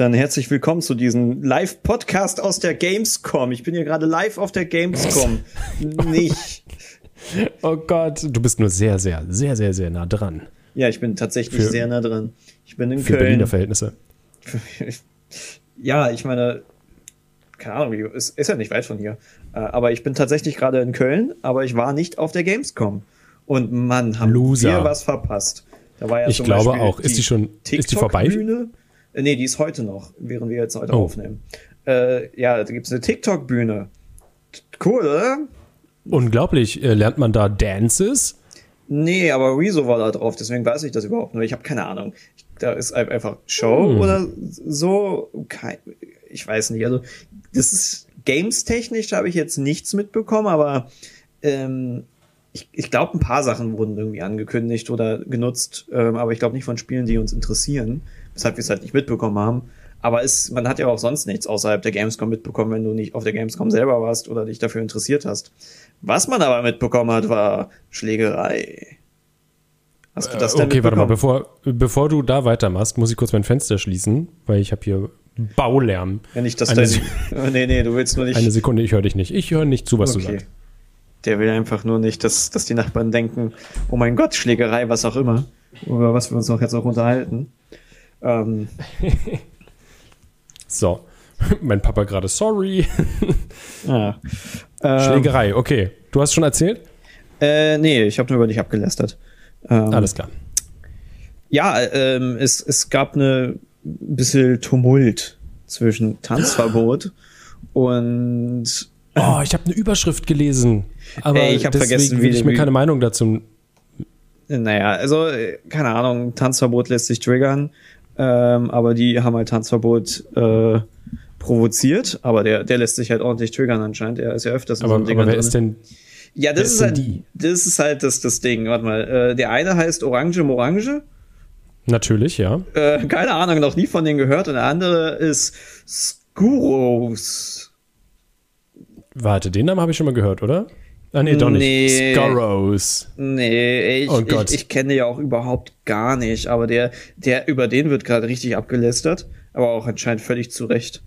Dann herzlich willkommen zu diesem Live-Podcast aus der Gamescom. Ich bin hier gerade live auf der Gamescom. Nicht. Oh Gott, du bist nur sehr, sehr, sehr, sehr, sehr nah dran. Ja, ich bin tatsächlich Für- sehr nah dran. Ich bin in Für Berliner Köln. Verhältnisse. ja, ich meine, keine Ahnung, ist, ist ja nicht weit von hier. Äh, Aber ich bin tatsächlich gerade in Köln, aber ich war nicht auf der Gamescom. Und Mann, haben Loser. wir was verpasst. Da war ja Ich glaube Beispiel auch. Ist die schon- ist die vorbei? TikTok-Bühne. Äh, Nee, die ist heute noch, während wir jetzt heute Oh. aufnehmen. Äh, ja, da gibt's eine TikTok-Bühne. Cool, oder? Unglaublich. Äh, lernt man da Dances? Nee, aber Rezo war da drauf, deswegen weiß ich das überhaupt nur. Ich habe keine Ahnung. Da ist ein- einfach Show Hm. oder so. Kein, ich weiß nicht. Also, das ist games-technisch habe ich jetzt nichts mitbekommen, aber ähm, ich, ich glaube, ein paar Sachen wurden irgendwie angekündigt oder genutzt, ähm, aber ich glaube nicht von Spielen, die uns interessieren, weshalb wir es halt nicht mitbekommen haben. Aber es, man hat ja auch sonst nichts außerhalb der Gamescom mitbekommen, wenn du nicht auf der Gamescom selber warst oder dich dafür interessiert hast. Was man aber mitbekommen hat, war Schlägerei. Hast du das denn okay, warte mal. Bevor, bevor du da weitermachst, muss ich kurz mein Fenster schließen, weil ich habe hier Baulärm. Wenn nicht, dass eine, nee, nee, du willst nur nicht. eine Sekunde, ich höre dich nicht. Ich höre nicht zu, was du okay. sagst. Der will einfach nur nicht, dass, dass die Nachbarn denken, oh mein Gott, Schlägerei, was auch immer. Über was wir uns auch jetzt auch unterhalten. Ähm, So. mein Papa gerade, sorry. ja. Ähm, Schlägerei, okay. Du hast schon erzählt? Äh, nee, ich habe nur über dich abgelästert. Ähm, Alles klar. Ja, ähm, es, es gab eine bisschen Tumult zwischen Tanzverbot und Oh, ich habe eine Überschrift gelesen. Aber Ey, ich hab deswegen vergessen, wie ich mir keine Meinung dazu. Naja, also, äh, keine Ahnung, Tanzverbot lässt sich triggern, ähm, aber die haben halt Tanzverbot äh, provoziert, aber der, der lässt sich halt ordentlich triggern anscheinend. Er ist ja öfters in Aber, so einem Ding aber wer drin. ist denn? Ja, das ist halt, die? das ist halt das, das Ding. Warte mal, äh, der eine heißt Orange Morange, Natürlich, ja. äh, keine Ahnung, noch nie von denen gehört, und der andere ist Skuros. Warte, den Namen habe ich schon mal gehört, oder? Ah, nee, doch Nee. nicht. Scorrows. Nee, ich, Oh Gott. ich, ich kenne ja auch überhaupt gar nicht, aber der, der, über den wird gerade richtig abgelästert, aber auch anscheinend völlig zu Recht.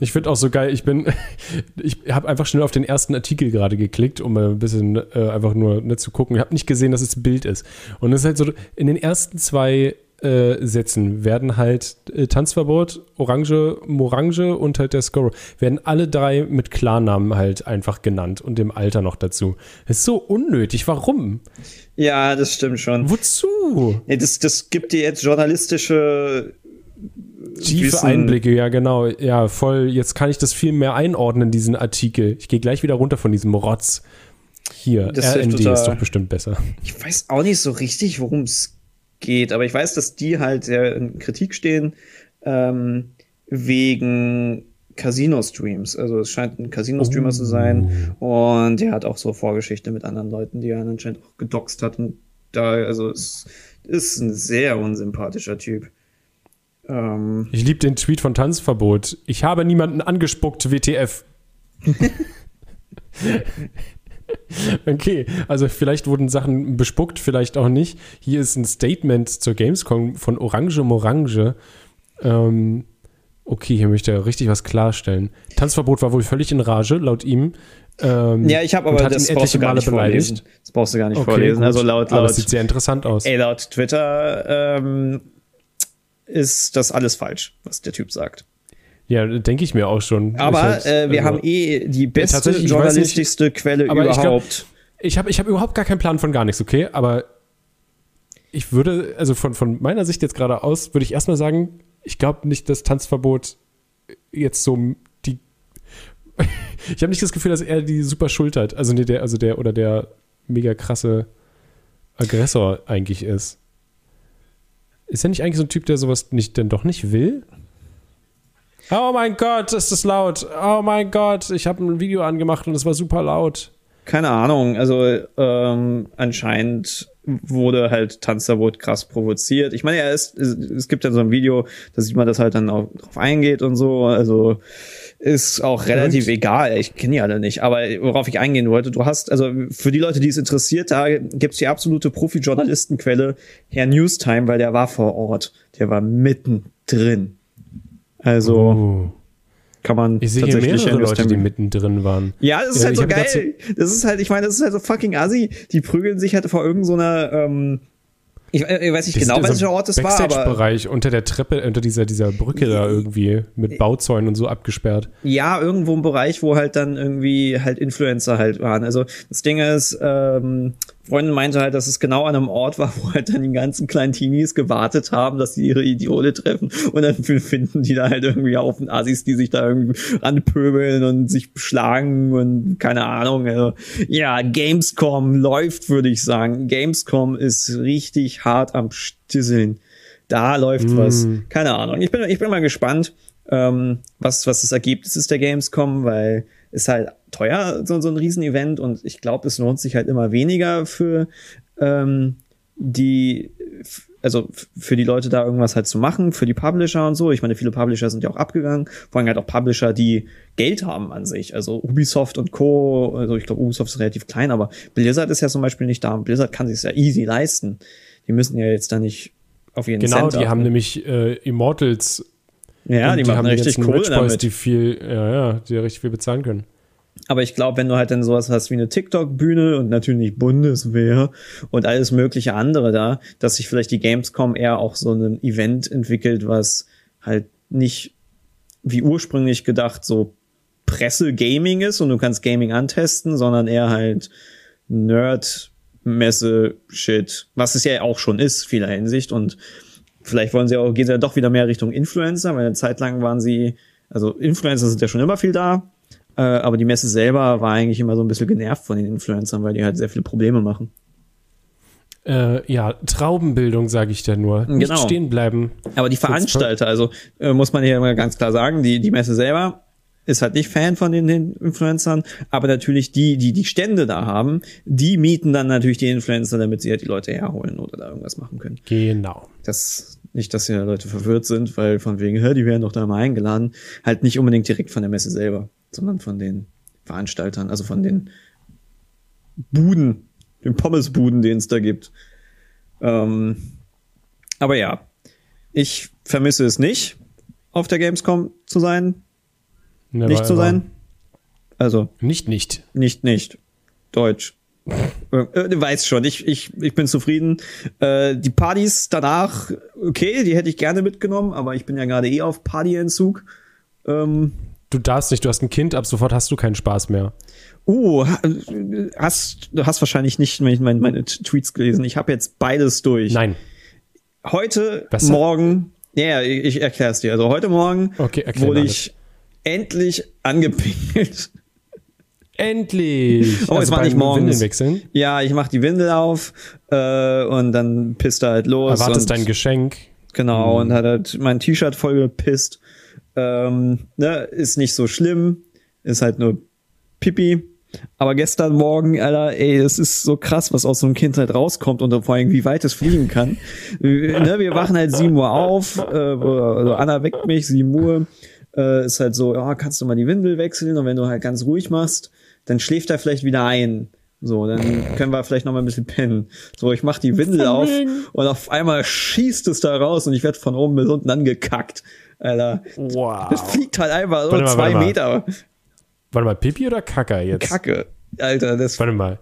Ich finde auch so geil, ich bin, ich habe einfach schnell auf den ersten Artikel gerade geklickt, um ein bisschen äh, einfach nur ne, zu gucken. Ich habe nicht gesehen, dass es ein Bild ist. Und es ist halt so, in den ersten zwei äh, Sätzen werden halt äh, Tanzverbot, Orange, Morange und halt der Scorrow, werden alle drei mit Klarnamen halt einfach genannt und dem Alter noch dazu. Das ist so unnötig. Warum? ja, das stimmt schon. Wozu? Nee, das, das gibt dir jetzt journalistische Tiefe Wissen. Einblicke, ja genau. Ja, voll. Jetzt kann ich das viel mehr einordnen, diesen Artikel. Ich gehe gleich wieder runter von diesem Rotz. Hier, Das RND ist doch bestimmt besser. Ich weiß auch nicht so richtig, worum es geht, aber ich weiß, dass die halt sehr in Kritik stehen ähm, wegen Casino-Streams. Also es scheint ein Casino-Streamer zu sein und der hat auch so Vorgeschichte mit anderen Leuten, die er anscheinend auch gedoxt hat und da, also es ist ein sehr unsympathischer Typ. Ähm, Ich liebe den Tweet von Tanzverbot. Ich habe niemanden angespuckt, WTF. okay, also vielleicht wurden Sachen bespuckt, vielleicht auch nicht. Hier ist ein Statement zur Gamescom von Orange Morange. Ähm, okay, hier möchte er richtig was klarstellen. Tanzverbot war wohl völlig in Rage, laut ihm. Ähm, ja, ich habe aber das brauchst Male beleidigt. Das brauchst du gar nicht Okay, vorlesen. gut. Also laut, Aber laut es sieht sehr interessant aus. Ey, laut Twitter ähm, ist das alles falsch, was der Typ sagt. Ja, denke ich mir auch schon. Aber halt, äh, wir also- haben eh die beste, weiß journalistischste Quelle aber ich glaub- überhaupt. Ich habe ich hab überhaupt gar keinen Plan von gar nichts, okay? Aber ich würde, also von, von meiner Sicht jetzt gerade aus, würde ich erstmal sagen, ich glaube nicht, dass Tanzverbot jetzt so die. ich habe nicht das Gefühl, dass er die super Schuld hat. Also, nee, der, also der oder der mega krasse Aggressor eigentlich ist. Ist er nicht eigentlich so ein Typ, der sowas nicht denn doch nicht will? Oh mein Gott, ist das laut. Oh mein Gott, ich habe ein Video angemacht und es war super laut. Keine Ahnung, also ähm, anscheinend wurde halt Tanzverbot krass provoziert. Ich meine, ist, es, es gibt ja so ein Video, da sieht man, dass halt dann auch drauf eingeht und so. Also ist auch relativ egal. Ich kenne die alle nicht. Aber worauf ich eingehen wollte, du hast, also für die Leute, die es interessiert, da gibt's die absolute Profi-Journalistenquelle, Herr Newstime, weil der war vor Ort. Der war mittendrin. Also Oh. kann man Ich sehe hier tatsächlich mehrere Leute, die mittendrin waren. Ja, das ist Ja, halt so geil. Das ist halt, ich meine, das ist halt so fucking assi. Die prügeln sich halt vor irgendeiner, so ähm, ich, äh, ich weiß nicht Das genau, welcher Ort das war, aber Backstage-Bereich unter der Treppe, unter dieser, dieser Brücke da irgendwie mit Bauzäunen und so abgesperrt. ja, irgendwo im Bereich, wo halt dann irgendwie halt Influencer halt waren. Also das Ding ist, ähm, Freundin meinte halt, dass es genau an einem Ort war, wo halt dann die ganzen kleinen Teenies gewartet haben, dass sie ihre Idole treffen und dann finden die da halt irgendwie Haufen Assis, die sich da irgendwie anpöbeln und sich beschlagen und keine Ahnung. Also, ja, Gamescom läuft, würde ich sagen. Gamescom ist richtig hart am Stisseln. Da läuft was. Keine Ahnung. Ich bin, ich bin mal gespannt, ähm, was, was das Ergebnis ist der Gamescom, weil ist halt teuer, so, so ein Riesenevent und ich glaube, es lohnt sich halt immer weniger für ähm, die, also für die Leute da irgendwas halt zu machen, für die Publisher und so. Ich meine, viele Publisher sind ja auch abgegangen, vor allem halt auch Publisher, die Geld haben an sich. Also Ubisoft und Co. Also ich glaube, Ubisoft ist relativ klein, aber Blizzard ist ja zum Beispiel nicht da und Blizzard kann sich ja easy leisten. Die müssen ja jetzt da nicht auf jeden Genau, Cent die haben nämlich äh, Immortals. Ja, und die, machen haben richtig jetzt einen Kohle Rich Boys, damit. die viel, ja, ja, die richtig viel bezahlen können. Aber ich glaube, wenn du halt dann sowas hast wie eine TikTok-Bühne und natürlich Bundeswehr und alles mögliche andere da, dass sich vielleicht die Gamescom eher auch so ein Event entwickelt, was halt nicht wie ursprünglich gedacht so Presse-Gaming ist und du kannst Gaming antesten, sondern eher halt Nerd-Messe-Shit, was es ja auch schon ist, vieler Hinsicht und vielleicht wollen sie auch, gehen sie ja doch wieder mehr Richtung Influencer, weil eine Zeit lang waren sie, also Influencer sind ja schon immer viel da, äh, aber die Messe selber war eigentlich immer so ein bisschen genervt von den Influencern, weil die halt sehr viele Probleme machen. Äh, ja, Traubenbildung, sage ich da nur. Nicht Genau. stehen bleiben. Aber die Veranstalter, also äh, muss man hier immer ganz klar sagen, die, die Messe selber ist halt nicht Fan von den, den Influencern, aber natürlich die, die die Stände da haben, die mieten dann natürlich die Influencer, damit sie halt die Leute herholen oder da irgendwas machen können. Genau. Das nicht, dass hier Leute verwirrt sind, weil von wegen, hä, die werden doch da mal eingeladen, halt nicht unbedingt direkt von der Messe selber, sondern von den Veranstaltern, also von den Buden, den Pommesbuden, den es da gibt. Ähm, aber ja, ich vermisse es nicht, auf der Gamescom zu sein, Never nicht zu sein. Also Nicht, nicht. nicht, nicht. Deutsch. Äh, weiß schon, ich, ich, ich bin zufrieden. Äh, die Partys danach, okay, die hätte ich gerne mitgenommen, aber ich bin ja gerade eh auf Partyentzug. Ähm, Du darfst nicht, du hast ein Kind, ab sofort hast du keinen Spaß mehr. uh, ha- hast, du hast wahrscheinlich nicht meine, meine, meine Tweets gelesen. Ich habe jetzt beides durch. Nein. Heute, Was? morgen, ja, ich, ich erkläre es dir. Also heute Morgen Okay, wurde ich endlich angepinkelt. Endlich! Oh, es war nicht morgens. Windeln wechseln. Ja, ich mach die Windel auf äh, und dann pisst er halt los. Erwartest dein Geschenk. Genau, Hm. und hat halt mein T-Shirt voll gepisst. Ähm, ne, ist nicht so schlimm, ist halt nur Pipi. Aber gestern Morgen, Alter, ey, das ist so krass, was aus so einem Kind halt rauskommt und vor allem, wie weit es fliegen kann. Wir- ne, wir wachen halt 7 Uhr auf, äh, also Anna weckt mich, 7 Uhr. Äh, ist halt so, ja, kannst du mal die Windel wechseln und wenn du halt ganz ruhig machst, dann schläft er vielleicht wieder ein. So, dann können wir vielleicht noch mal ein bisschen pennen. So, ich mach die Windel auf und auf einmal schießt es da raus und ich werde von oben bis unten angekackt. Alter. Das Wow. fliegt halt einfach so Warte mal, zwei warte mal. Meter. Warte mal, Pipi oder Kacke jetzt? Kacke. Alter, das. Warte mal.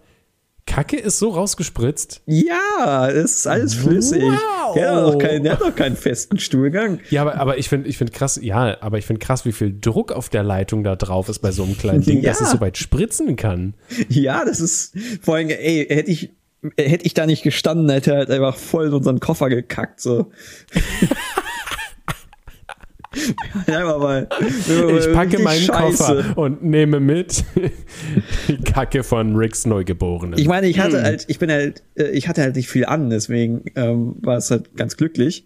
Kacke ist so rausgespritzt? Ja, das ist alles flüssig. Wow. Der hat doch keinen, der hat doch keinen festen Stuhlgang. Ja, aber, aber ich finde ich find krass, ja, aber ich finde krass, wie viel Druck auf der Leitung da drauf ist bei so einem kleinen Ding, dass Ja. es so weit spritzen kann. Ja, das ist vor allem, ey, hätte ich, hätte ich da nicht gestanden, hätte er halt einfach voll in unseren Koffer gekackt, so. Einfach mal. Ich packe meinen scheiße. Koffer und nehme mit die Kacke von Ricks Neugeborenen. Ich meine, ich hatte Hm. halt, ich bin halt, äh, ich hatte halt nicht viel an, deswegen ähm, war es halt ganz glücklich.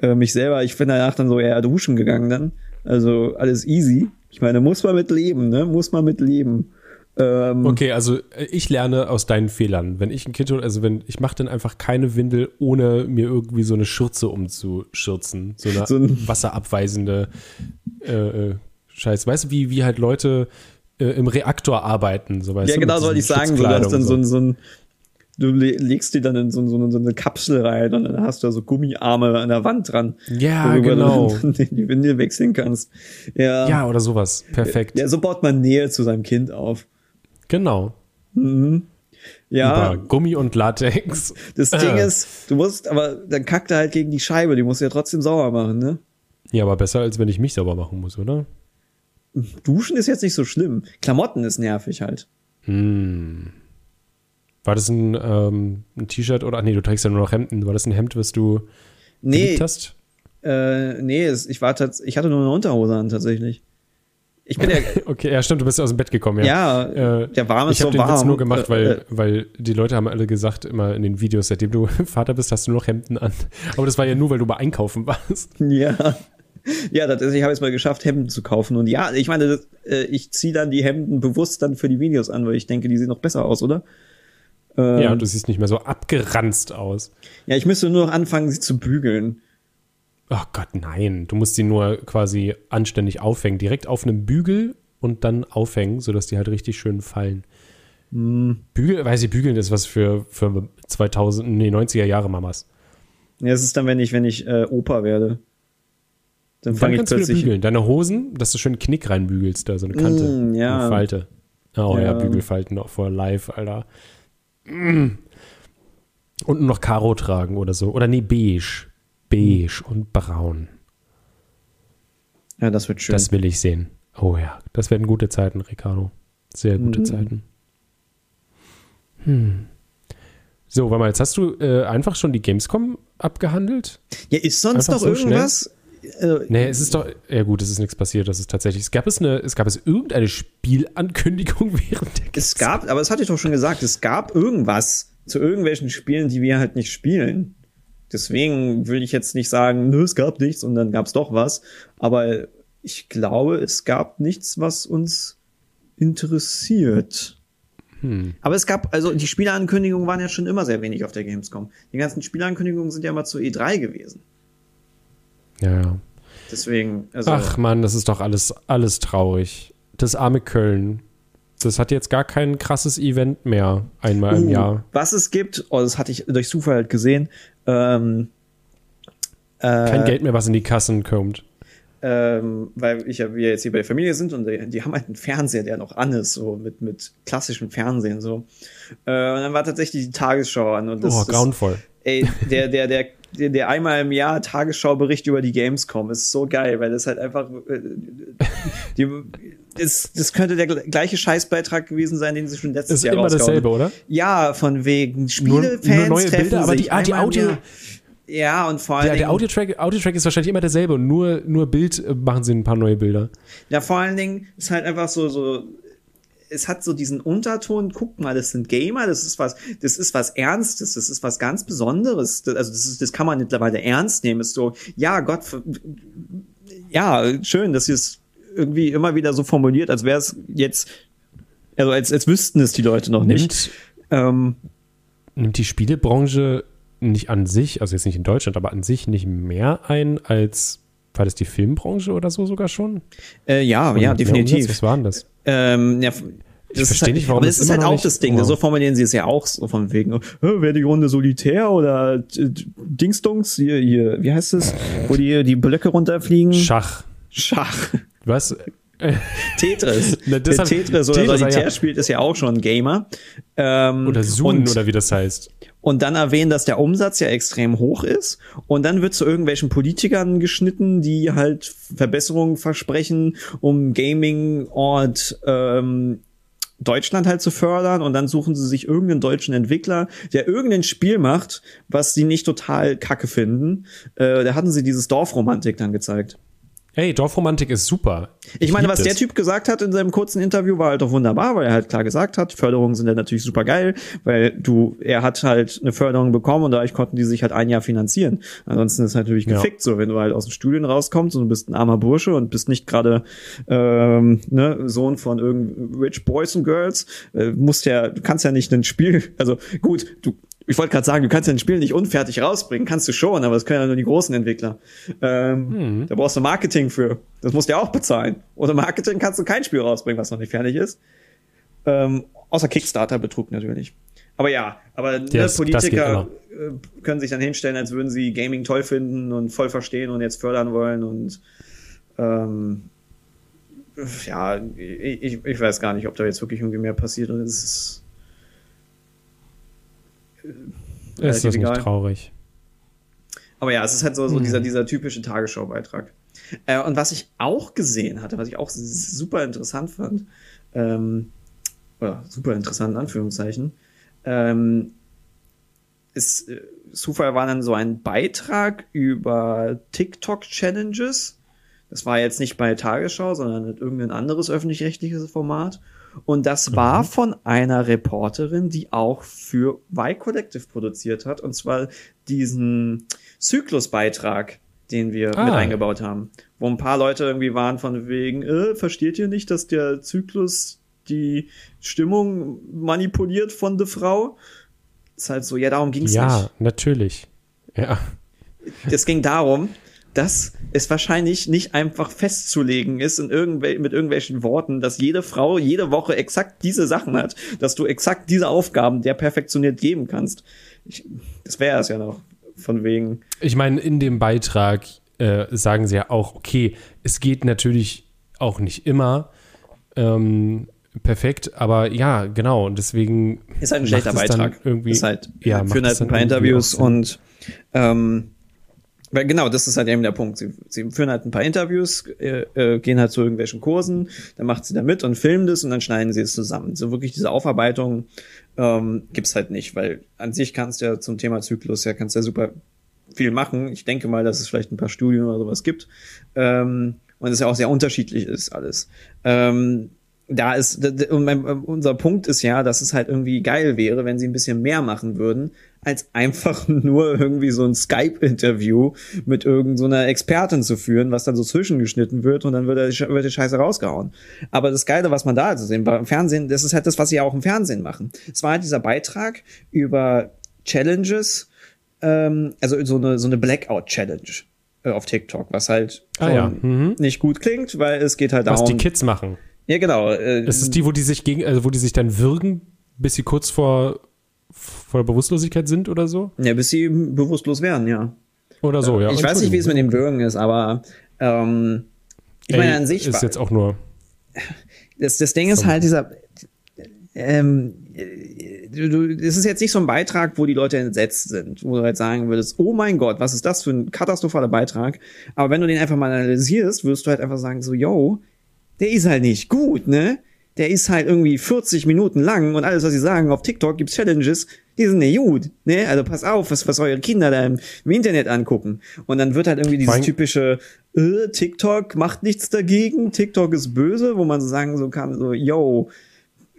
Äh, mich selber, ich bin danach dann so eher duschen gegangen dann. Also alles easy. Ich meine, muss man mit leben, ne? Muss man mit leben. Ähm, Okay, also äh, ich lerne aus deinen Fehlern. Wenn ich ein Kind, also wenn ich mache dann einfach keine Windel, ohne mir irgendwie so eine Schürze umzuschürzen, so eine So ein- wasserabweisende äh, äh, Scheiß. Weißt du, wie wie halt Leute äh, im Reaktor arbeiten, so weißt Ja, du, genau, mit soll ich sagen. So, du hast dann so, ein- so ein, du le legst die dann in so, so, so, eine Kapsel rein und dann hast du da so Gummiarme an der Wand dran. Ja, genau. Du die Windel wechseln kannst. Ja. Ja, oder sowas. Perfekt. Ja, so baut man Nähe zu seinem Kind auf. Genau. Mhm. Ja. Über Gummi und Latex. Das Ding ist, du musst, aber dann kackt er halt gegen die Scheibe, die musst du ja trotzdem sauber machen, ne? Ja, aber besser, als wenn ich mich sauber machen muss, oder? Duschen ist jetzt nicht so schlimm. Klamotten ist nervig halt. Hm. War das ein, ähm, ein T-Shirt oder? Nee, du trägst ja nur noch Hemden. War das ein Hemd, was du Nee, geliebt hast? äh, nee, ich war ich hatte nur eine Unterhose an, tatsächlich. Ich bin ja, Okay, ja, stimmt, du bist aus dem Bett gekommen, ja. ja, Äh, der Warm ist ich habe so den warm. Witz nur gemacht, Äh, weil, äh, weil die Leute haben alle gesagt, immer in den Videos, seitdem du Vater bist, hast du nur noch Hemden an. Aber das war ja nur, weil du mal einkaufen warst. Ja. Ja, das ist, ich habe jetzt mal geschafft, Hemden zu kaufen. Und ja, ich meine, das, äh, ich ziehe dann die Hemden bewusst dann für die Videos an, weil ich denke, die sehen noch besser aus, oder? Ähm, Ja, und du siehst nicht mehr so abgeranzt aus. ja, ich müsste nur noch anfangen, sie zu bügeln. Ach Gott, nein. Du musst sie nur quasi anständig aufhängen. Direkt auf einem Bügel und dann aufhängen, sodass die halt richtig schön fallen. Hm. Bügel, weiß ich, bügeln ist was für, für 2000, nee, 90er Jahre Mamas. Ja, das ist dann, wenn ich, wenn ich äh, Opa werde. Dann fange ich kannst du wieder plötzlich. bügeln. Deine Hosen, dass du schön Knick reinbügelst, da so eine Kante. Mm, ja. Eine Falte. Oh ja. Ja. Bügelfalten auch vor live, Alter. Mm. Und nur noch Karo tragen oder so. Oder nee, beige. Beige und braun. Ja, das wird schön. Das will ich sehen. Oh ja, das werden gute Zeiten, Ricardo. Sehr gute Mhm. Zeiten. Hm. So, warte mal, jetzt hast du äh, einfach schon die Gamescom abgehandelt? ja, ist sonst Einfach noch so schnell? irgendwas? Äh, Nee, es ist doch, ja gut, es ist nichts passiert, das ist tatsächlich, es gab es eine, es gab es irgendeine Spielankündigung während der Es gab, aber das hatte ich doch schon gesagt, es gab irgendwas zu irgendwelchen Spielen, die wir halt nicht spielen. Deswegen will ich jetzt nicht sagen, nö, es gab nichts und dann gab es doch was. Aber ich glaube, es gab nichts, was uns interessiert. Hm. Aber es gab, also die Spieleankündigungen waren ja schon immer sehr wenig auf der Gamescom. Die ganzen Spieleankündigungen sind ja immer zu E3 gewesen. Ja, ja. Deswegen, also. Ach man, das ist doch alles, alles traurig. Das arme Köln. Das hat jetzt gar kein krasses Event mehr einmal im Uh, Jahr. Was es gibt, oh, das hatte ich durch Zufall halt gesehen. Ähm, äh, Kein Geld mehr, was in die Kassen kommt. ähm, weil ich ja, wir jetzt hier bei der Familie sind und die, die haben halt einen Fernseher, der noch an ist, so mit, mit klassischem Fernsehen so. Äh, und dann war tatsächlich die Tagesschau an und das, oh, das grauenvoll. ey, der, der, der, der, der einmal im Jahr Tagesschaubericht über die Gamescom ist so geil, weil das halt einfach, äh, die, das, das könnte der gleiche Scheißbeitrag gewesen sein, den sie schon letztes Ist Jahr immer dasselbe, oder? Ja, von wegen Nur- Spielefans nur neue treffen Bilder, aber die- ah, die Audio-. Ja, und vor allen Ja, der Dingen, Audiotrack, Audiotrack ist wahrscheinlich immer derselbe und nur, nur Bild äh, machen sie ein paar neue Bilder. ja, vor allen Dingen ist halt einfach so, so, es hat so diesen Unterton, guck mal, das sind Gamer, das ist was, das ist was Ernstes, das ist was ganz Besonderes. Das, also das, ist, das kann man mittlerweile ernst nehmen. Ist so, ja, Gott, ja, schön, dass ihr es irgendwie immer wieder so formuliert, als wäre es jetzt, also als, als wüssten es die Leute noch nicht. Nimmt, Ähm, nimmt die Spielebranche nicht an sich, also jetzt nicht in Deutschland, aber an sich nicht mehr ein als, war das die Filmbranche oder so sogar schon? äh, ja, Oder ja, definitiv. Was war denn das? Ähm, ja, Ich das ist verstehe halt, nicht, warum aber das ist halt auch das Ding. wow. So formulieren sie es ja auch so von wegen, äh, wer die Runde solitär oder äh, Dingsdungs, hier, hier, wie heißt es, wo die die Blöcke runterfliegen? Schach. Schach. Was? Tetris. Na, das Wer Tetris oder Tetris, Solitär ja. spielt, ist ja auch schon ein Gamer. Ähm, Oder Zoom oder wie das heißt. Und dann erwähnen, dass der Umsatz ja extrem hoch ist. Und dann wird zu irgendwelchen Politikern geschnitten, die halt Verbesserungen versprechen, um Gaming-Ort ähm, Deutschland halt zu fördern. Und dann suchen sie sich irgendeinen deutschen Entwickler, der irgendein Spiel macht, was sie nicht total kacke finden. Äh, da hatten sie dieses Dorfromantik dann gezeigt. Ey, Dorfromantik ist super. Ich meine, lieb was der das. Typ gesagt hat in seinem kurzen Interview, war halt doch wunderbar, weil er halt klar gesagt hat, Förderungen sind ja natürlich super geil, weil du, er hat halt eine Förderung bekommen und dadurch konnten die sich halt ein Jahr finanzieren. Ansonsten ist es natürlich Ja. gefickt, so wenn du halt aus den Studien rauskommst und du bist ein armer Bursche und bist nicht gerade ähm, ne, Sohn von irgendeinen Rich Boys und Girls, äh, musst ja, du kannst ja nicht ein Spiel, also gut, du ich wollte gerade sagen, du kannst ja ein Spiel nicht unfertig rausbringen, kannst du schon, aber das können ja nur die großen Entwickler. Ähm, Da brauchst du Marketing für. Das musst du ja auch bezahlen. Ohne Marketing kannst du kein Spiel rausbringen, was noch nicht fertig ist. Ähm, außer Kickstarter-Betrug natürlich. Aber ja, aber ne, das geht Politiker äh, können sich dann hinstellen, als würden sie Gaming toll finden und voll verstehen und jetzt fördern wollen und ähm, ja, ich, ich, ich weiß gar nicht, ob da jetzt wirklich irgendwie mehr passiert und es ist Ist relativ das nicht egal. traurig? Aber ja, es ist halt so, so Mhm. dieser, dieser typische Tagesschau-Beitrag. Äh, und was ich auch gesehen hatte, was ich auch super interessant fand, ähm, oder super interessant in Anführungszeichen, ähm, ist, äh, Zufall war dann so ein Beitrag über TikTok-Challenges. Das war jetzt nicht bei Tagesschau, sondern irgendein anderes öffentlich-rechtliches Format. Und das war von einer Reporterin, die auch für Y Collective produziert hat. Und zwar diesen Zyklusbeitrag, den wir Ah. mit eingebaut haben. Wo ein paar Leute irgendwie waren von wegen, äh, versteht ihr nicht, dass der Zyklus die Stimmung manipuliert von der Frau? Ist halt so, ja, darum ging es Ja, nicht. natürlich. Ja. Es ging darum, dass es wahrscheinlich nicht einfach festzulegen ist in irgendwel mit irgendwelchen Worten, dass jede Frau jede Woche exakt diese Sachen hat, dass du exakt diese Aufgaben der perfektioniert geben kannst. Ich, das wäre es ja noch. Von wegen, Ich meine, in dem Beitrag äh, sagen sie ja auch, okay, es geht natürlich auch nicht immer ähm, perfekt, aber ja, genau. Und deswegen ist halt ein schlechter Beitrag. Irgendwie, ist halt, ja, es halt ein paar Interviews und ähm, weil genau, das ist halt eben der Punkt. Sie, sie führen halt ein paar Interviews, äh, äh, gehen halt zu irgendwelchen Kursen, dann macht sie da mit und filmen das und dann schneiden sie es zusammen. So wirklich diese Aufarbeitung ähm, gibt's halt nicht, weil an sich kannst du ja zum Thema Zyklus ja kannst ja super viel machen. Ich denke mal, dass es vielleicht ein paar Studien oder sowas gibt. Ähm, und es ja auch sehr unterschiedlich ist alles. Ähm, da ist, unser Punkt ist ja, dass es halt irgendwie geil wäre, wenn sie ein bisschen mehr machen würden, als einfach nur irgendwie so ein Skype-Interview mit irgendeiner so einer Expertin zu führen, was dann so zwischengeschnitten wird und dann wird, der, wird die Scheiße rausgehauen. Aber das Geile, was man da also sehen, beim Fernsehen, das ist halt das, was sie ja auch im Fernsehen machen. Es war halt dieser Beitrag über Challenges, ähm, also so eine, so eine Blackout-Challenge äh, auf TikTok, was halt Ah ja, mhm. nicht gut klingt, weil es geht halt Was darum. die Kids machen. ja, genau. Äh, Es ist die, wo die sich gegen, also wo die sich dann würgen, bis sie kurz vor, vor der Bewusstlosigkeit sind oder so? ja, bis sie bewusstlos werden, ja. Oder so, ja. ich weiß nicht, wie es mit dem Würgen ist, aber ähm, ich meine an sich ist jetzt auch nur. das, das Ding ist halt dieser ähm, äh, du, du, es ist jetzt nicht so ein Beitrag, wo die Leute entsetzt sind, wo du halt sagen würdest, oh mein Gott, was ist das für ein katastrophaler Beitrag. Aber wenn du den einfach mal analysierst, wirst du halt einfach sagen, so, yo, der ist halt nicht gut, ne? Der ist halt irgendwie 40 Minuten lang und alles, was sie sagen, auf TikTok gibt's Challenges, die sind nicht gut, ne? Also pass auf, was, was eure Kinder da im, im Internet angucken. Und dann wird halt irgendwie dieses allem- typische, äh, TikTok macht nichts dagegen, TikTok ist böse, wo man so sagen so kann, so, yo,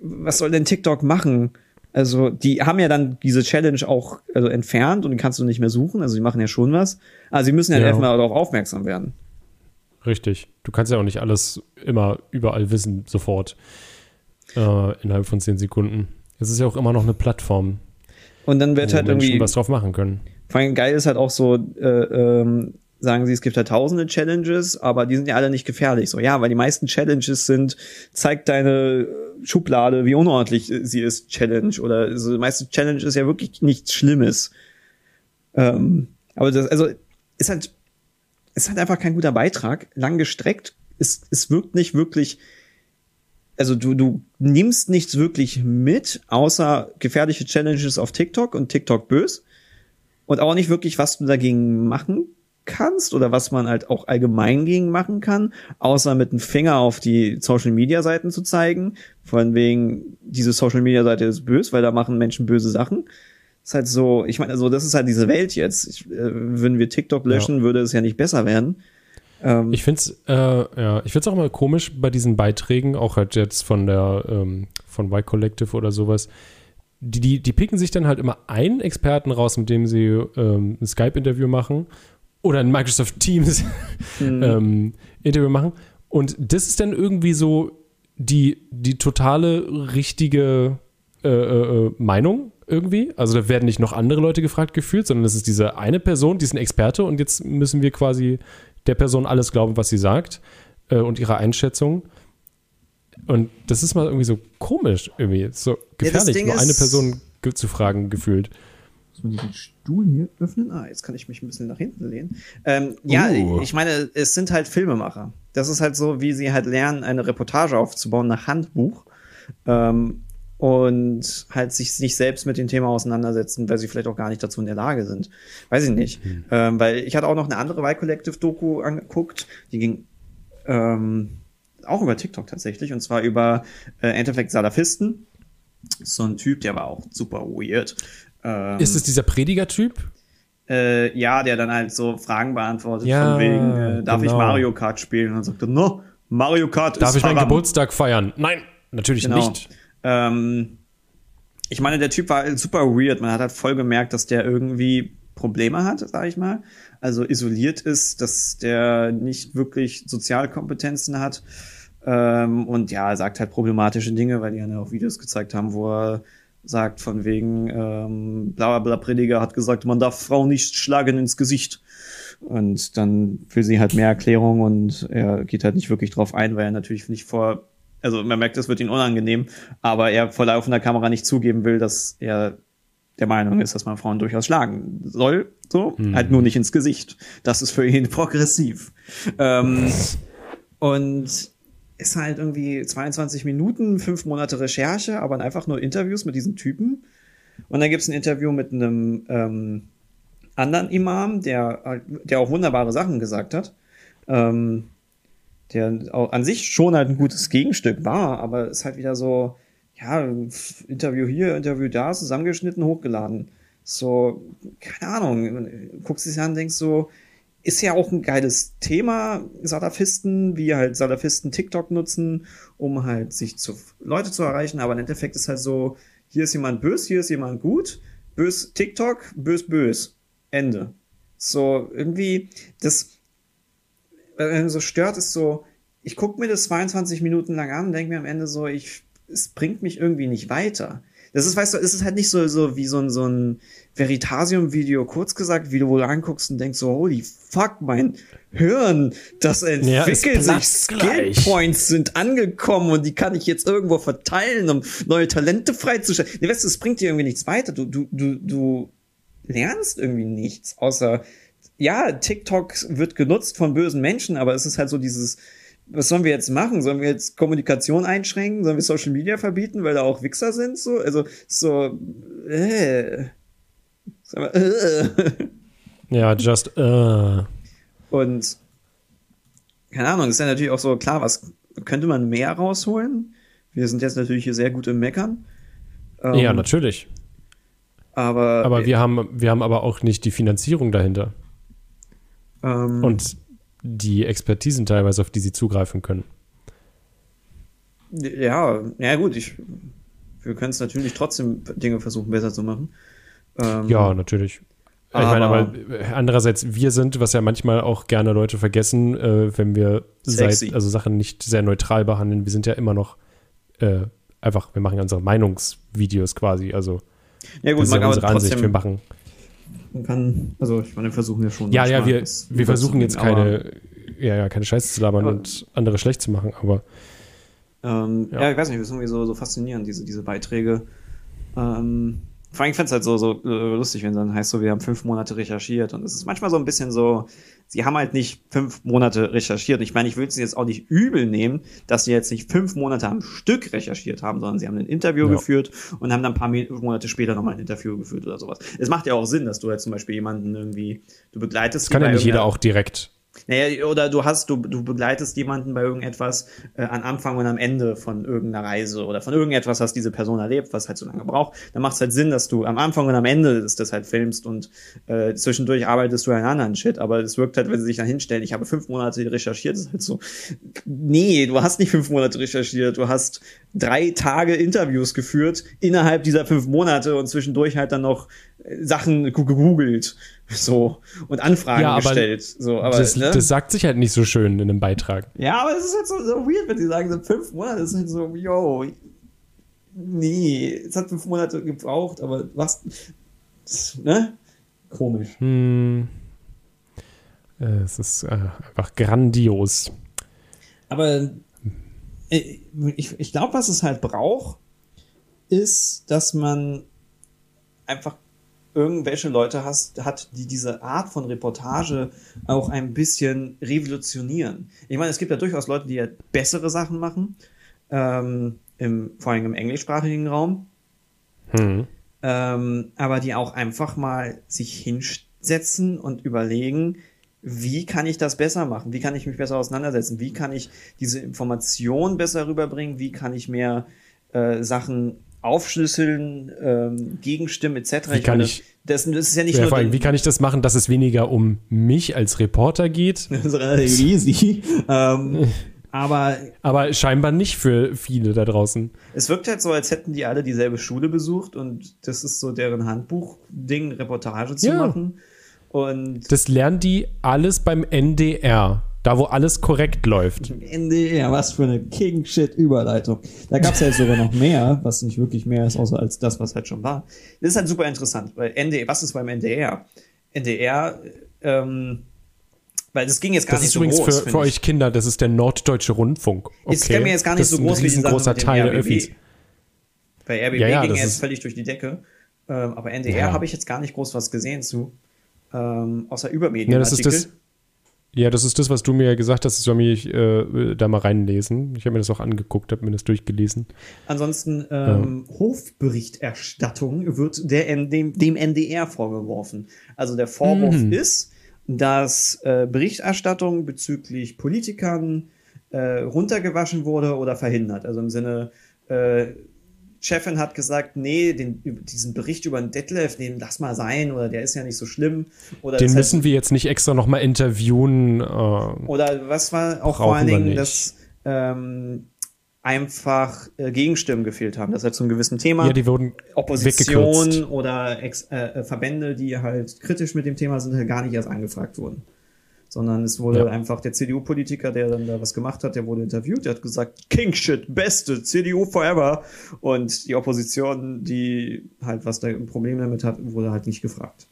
was soll denn TikTok machen? Also, die haben ja dann diese Challenge auch also entfernt und die kannst du nicht mehr suchen. Also, die machen ja schon was. Aber sie müssen ja, Ja. erstmal darauf aufmerksam werden. Richtig. Du kannst ja auch nicht alles immer überall wissen, sofort. Äh, innerhalb von zehn Sekunden. Es ist ja auch immer noch eine Plattform, Und dann wird wo halt Menschen irgendwie, was drauf machen können. vor allem geil ist halt auch so, äh, ähm, sagen sie, es gibt halt tausende Challenges, aber die sind ja alle nicht gefährlich. So, ja, weil die meisten Challenges sind, zeig deine Schublade, wie unordentlich sie ist, Challenge. Oder so, die meiste Challenge ist ja wirklich nichts Schlimmes. Ähm, aber das, also, ist halt, ist halt einfach kein guter Beitrag, lang gestreckt. Es, es wirkt nicht wirklich, also du, du nimmst nichts wirklich mit, außer gefährliche Challenges auf TikTok und TikTok bös. Und auch nicht wirklich, was du dagegen machen kannst oder was man halt auch allgemein gegen machen kann, außer mit dem Finger auf die Social Media Seiten zu zeigen, von wegen, diese Social Media Seite ist bös, weil da machen Menschen böse Sachen. Ist halt so, ich meine, also das ist halt diese Welt jetzt. Ich, äh, würden wir TikTok löschen, würde es ja nicht besser werden. Ähm, Ich finde es äh, ja, ich find's auch immer komisch bei diesen Beiträgen, auch halt jetzt von der ähm, von Y Collective oder sowas. Die, die, die picken sich dann halt immer einen Experten raus, mit dem sie ähm, ein Skype-Interview machen oder ein Microsoft Teams Mhm. ähm, Interview machen. Und das ist dann irgendwie so die, die totale richtige äh, äh, Meinung irgendwie. Also da werden nicht noch andere Leute gefragt gefühlt, sondern es ist diese eine Person, die ist ein Experte und jetzt müssen wir quasi der Person alles glauben, was sie sagt äh, und ihre Einschätzung. Und das ist mal irgendwie so komisch, irgendwie so gefährlich. Ding Nur eine Person zu fragen gefühlt. Muss man den Stuhl hier öffnen? Ah, jetzt kann ich mich ein bisschen nach hinten lehnen. Ähm, ja, Uh. ich meine, es sind halt Filmemacher. Das ist halt so, wie sie halt lernen, eine Reportage aufzubauen nach Handbuch. Ähm, und halt sich nicht selbst mit dem Thema auseinandersetzen, weil sie vielleicht auch gar nicht dazu in der Lage sind. Weiß ich nicht. Ähm, weil ich hatte auch noch eine andere Y Collective Doku angeguckt, die ging ähm, auch über TikTok tatsächlich, und zwar über äh, Endeffekt Salafisten. So ein Typ, der war auch super weird. Ähm, Ist es dieser Prediger-Typ? äh, ja, der dann halt so Fragen beantwortet, Ja, von wegen, äh, darf ich genau. Mario Kart spielen? Und dann sagt er, no, Mario Kart Darf ist ich meinen haram. Geburtstag feiern? Nein, natürlich Genau. nicht. Ähm, ich meine, der Typ war super weird. Man hat halt voll gemerkt, dass der irgendwie Probleme hat, sag ich mal. Also isoliert ist, dass der nicht wirklich Sozialkompetenzen hat. Ähm, und ja, er sagt halt problematische Dinge, weil die ja auch Videos gezeigt haben, wo er sagt von wegen, ähm, bla bla Prediger hat gesagt, man darf Frauen nicht schlagen ins Gesicht. Und dann will sie halt mehr Erklärung und er geht halt nicht wirklich drauf ein, weil er natürlich nicht vor, also man merkt, das wird ihm unangenehm, aber er vor laufender Kamera nicht zugeben will, dass er der Meinung ist, dass man Frauen durchaus schlagen soll, so, halt nur nicht ins Gesicht. Das ist für ihn progressiv. Ähm, und ist halt irgendwie 22 Minuten, fünf Monate Recherche, aber einfach nur Interviews mit diesen Typen. Und dann gibt's ein Interview mit einem ähm, anderen Imam, der, der auch wunderbare Sachen gesagt hat. Ähm, der auch an sich schon halt ein gutes Gegenstück war, aber ist halt wieder so, ja, Interview hier, Interview da, zusammengeschnitten, hochgeladen. So, keine Ahnung, guckst es an und denkst so, ist ja auch ein geiles Thema, Salafisten, wie halt Salafisten TikTok nutzen, um halt sich zu Leute zu erreichen, aber im Endeffekt ist halt so, hier ist jemand bös, hier ist jemand gut, bös TikTok, bös bös. Ende. So, irgendwie, das, was mich so stört, ist so, ich gucke mir das 22 Minuten lang an und denke mir am Ende so, ich, es bringt mich irgendwie nicht weiter. Das ist, weißt du, es ist halt nicht so, so wie so ein, so ein Veritasium-Video, kurz gesagt, wie du wohl anguckst und denkst so, holy fuck, mein Hirn, das Ja, entwickelt sich, platzt gleich. Skillpoints sind angekommen und die kann ich jetzt irgendwo verteilen, um neue Talente freizustellen. Nee, weißt du, es bringt dir irgendwie nichts weiter. Du, du, du, du lernst irgendwie nichts, außer, ja, TikTok wird genutzt von bösen Menschen, aber es ist halt so dieses, was sollen wir jetzt machen? Sollen wir jetzt Kommunikation einschränken? Sollen wir Social Media verbieten, weil da auch Wichser sind? So, also, so, äh. Mal, äh. Ja, just, äh. Und keine Ahnung, ist ja natürlich auch so, klar, was könnte man mehr rausholen? Wir sind jetzt natürlich hier sehr gut im Meckern. Ähm, Ja, natürlich. Aber, Aber wir haben, wir haben aber auch nicht die Finanzierung dahinter ähm, und die Expertisen teilweise, auf die sie zugreifen können. ja, ja gut, ich, wir können es natürlich trotzdem Dinge versuchen besser zu machen. Ähm, Ja, natürlich. ich meine, aber- andererseits, wir sind, was ja manchmal auch gerne Leute vergessen, äh, wenn wir seit, also Sachen nicht sehr neutral behandeln, wir sind ja immer noch äh, einfach, wir machen unsere Meinungsvideos quasi, also ja gut, das ist ja unsere aber Ansicht, wir machen. Man kann, also ich meine, wir versuchen ja schon. Ja, ja, wir, wir versuchen jetzt keine, ja, ja, keine Scheiße zu labern Aber- und andere schlecht zu machen, aber Ähm, ja. Ja. ich weiß nicht, das ist irgendwie so, so faszinierend, diese, diese Beiträge. Ähm, vor allem fände es halt so, so äh, lustig, wenn dann heißt so, wir haben fünf Monate recherchiert. Und es ist manchmal so ein bisschen so, sie haben halt nicht fünf Monate recherchiert. Ich meine, ich will es jetzt auch nicht übel nehmen, dass sie jetzt nicht fünf Monate am Stück recherchiert haben, sondern sie haben ein Interview Ja. geführt und haben dann ein paar Monate später nochmal ein Interview geführt oder sowas. Es macht ja auch Sinn, dass du halt zum Beispiel jemanden irgendwie, du begleitest das kann ja nicht jeder auch direkt. Naja, oder du hast, du, du begleitest jemanden bei irgendetwas äh, am Anfang und am Ende von irgendeiner Reise oder von irgendetwas, was diese Person erlebt, was halt so lange braucht. Dann macht es halt Sinn, dass du am Anfang und am Ende des, das halt filmst und äh, zwischendurch arbeitest du an anderen Shit. Aber es wirkt halt, wenn sie sich dann hinstellen, ich habe fünf Monate recherchiert, ist halt so, nee, du hast nicht fünf Monate recherchiert, du hast drei Tage Interviews geführt innerhalb dieser fünf Monate und zwischendurch halt dann noch Sachen gegoogelt, so, und Anfragen Ja, gestellt, so, aber, das, ne? das sagt sich halt nicht so schön in einem Beitrag. Ja, aber es ist halt so, so weird, wenn sie sagen, so fünf Monate, ist halt so, yo, nee, es hat fünf Monate gebraucht, aber was, ne? Komisch. Hm. Äh, Es ist äh, einfach grandios. Aber äh, ich, ich glaube, was es halt braucht, ist, dass man einfach irgendwelche Leute hast, hat, die diese Art von Reportage auch ein bisschen revolutionieren. Ich meine, es gibt ja durchaus Leute, die ja bessere Sachen machen, ähm, im, vor allem im englischsprachigen Raum, hm. ähm, aber die auch einfach mal sich hinsetzen und überlegen, wie kann ich das besser machen? Wie kann ich mich besser auseinandersetzen? Wie kann ich diese Information besser rüberbringen? Wie kann ich mehr äh, Sachen aufschlüsseln, ähm, gegenstimmen etc. Wie kann ich, das, das ist ja nicht ja, nur allem, wie kann ich das machen, dass es weniger um mich als Reporter geht? Das ist relativ easy. ähm, aber, aber scheinbar nicht für viele da draußen. Es wirkt halt so, als hätten die alle dieselbe Schule besucht und das ist so deren Handbuch-Ding, Reportage zu ja. machen. Und das lernen die alles beim NDR. Da, wo alles korrekt läuft. NDR, was für eine King-Shit-Überleitung. Da gab es ja jetzt sogar noch mehr, was nicht wirklich mehr ist, außer als das, was halt schon war. Das ist halt super interessant, weil NDR, was ist beim NDR? NDR, ähm, weil das ging jetzt gar das nicht so groß. Das ist übrigens für, für euch Kinder, das ist der Norddeutsche Rundfunk. Okay. Ich kenne mir jetzt gar nicht das so groß wie die großer Teil der RBB. Bei RBB ja, ja, ging jetzt völlig durch die Decke. Ähm, aber NDR Ja. habe ich jetzt gar nicht groß was gesehen zu. Ähm, außer Ja, Übermedien. das ist das. Ja, das ist das, was du mir ja gesagt hast. Ich soll mich äh, da mal reinlesen. Ich habe mir das auch angeguckt, habe mir das durchgelesen. Ansonsten ähm, Hofberichterstattung wird der, dem, dem NDR vorgeworfen. Also der Vorwurf Mhm. ist, dass äh, Berichterstattung bezüglich Politikern äh, runtergewaschen wurde oder verhindert. Also im Sinne, äh, Chefin hat gesagt, nee, den, diesen Bericht über den Detlef, den lass mal sein oder der ist ja nicht so schlimm. Oder Den müssen wir jetzt nicht extra nochmal interviewen. Äh, oder was war auch vor allen Dingen, dass ähm, einfach äh, Gegenstimmen gefehlt haben. Das halt zum gewissen Thema. ja, die wurden Opposition weggekürzt. oder Ex äh, äh, Verbände, die halt kritisch mit dem Thema sind, halt gar nicht erst angefragt wurden. Sondern es wurde Ja. einfach der CDU-Politiker, der dann da was gemacht hat, der wurde interviewt, der hat gesagt, King Shit, beste, CDU forever. Und die Opposition, die halt was da ein Problem damit hat, wurde halt nicht gefragt.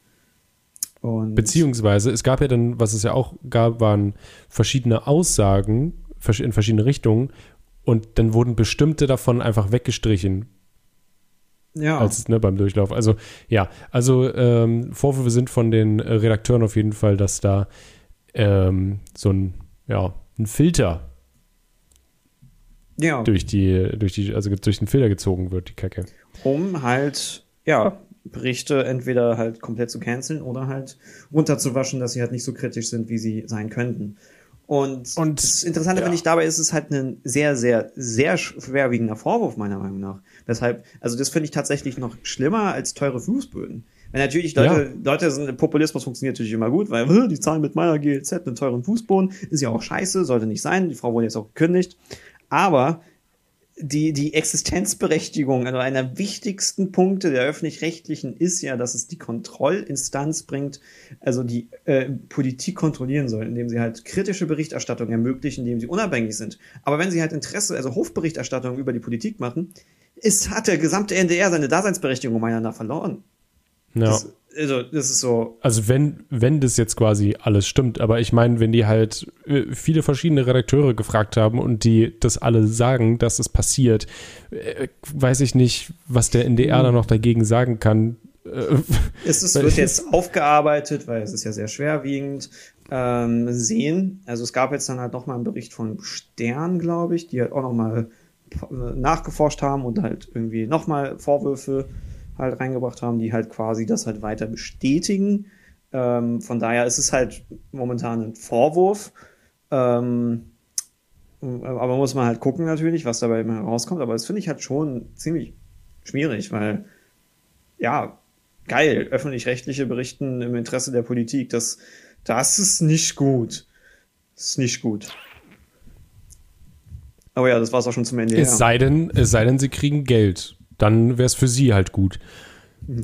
Und Beziehungsweise, es gab ja dann, was es ja auch gab, waren verschiedene Aussagen in verschiedene Richtungen und dann wurden bestimmte davon einfach weggestrichen, ja, als ne, beim Durchlauf. Also ja, also ähm, Vorwürfe sind von den äh, Redakteuren auf jeden Fall, dass da ähm, so ein, ja, ein Filter ja. durch die, durch die, also durch den Filter gezogen wird, die Kacke. um halt, ja, Berichte entweder halt komplett zu canceln oder halt runterzuwaschen, dass sie halt nicht so kritisch sind, wie sie sein könnten. Und, Und, das Interessante ja. finde ich dabei ist, es ist halt ein sehr, sehr, sehr schwerwiegender Vorwurf, meiner Meinung nach. Deshalb, also das finde ich tatsächlich noch schlimmer als teure Fußböden. Weil natürlich, Leute, Leute sind, Populismus funktioniert natürlich immer gut, weil "Hä, die zahlen mit meiner GLZ einen teuren Fußboden, ist ja auch scheiße, sollte nicht sein, die Frau wurde jetzt auch gekündigt. Aber die, die Existenzberechtigung, also einer der wichtigsten Punkte der öffentlich-rechtlichen ist ja, dass es die Kontrollinstanz bringt, also die äh, Politik kontrollieren soll, indem sie halt kritische Berichterstattung ermöglichen, indem sie unabhängig sind. Aber wenn sie halt Interesse, also Hofberichterstattung über die Politik machen, ist, hat der gesamte NDR seine Daseinsberechtigung meiner nach verloren. Ja. Das, also, das ist so, Also wenn, wenn das jetzt quasi alles stimmt, aber ich meine, wenn die halt äh, viele verschiedene Redakteure gefragt haben und die das alle sagen, dass es passiert, äh, weiß ich nicht, was der NDR Hm. da noch dagegen sagen kann. Äh, Es ist, wird jetzt aufgearbeitet, weil es ist ja sehr schwerwiegend. Ähm, sehen. Also es gab jetzt dann halt nochmal einen Bericht von Stern, glaube ich, die halt auch nochmal nachgeforscht haben und halt irgendwie nochmal Vorwürfe halt reingebracht haben, die halt quasi das halt weiter bestätigen. Ähm, von daher ist es halt momentan ein Vorwurf. Ähm, aber muss man halt gucken natürlich, was dabei immer rauskommt. Aber das finde ich halt schon ziemlich schwierig, weil ja, geil, öffentlich-rechtliche Berichten im Interesse der Politik, das, das ist nicht gut. Das ist nicht gut. Aber ja, das war's auch schon zum Ende. Es sei denn, es sei denn, sie kriegen Geld. Dann wäre es für sie halt gut.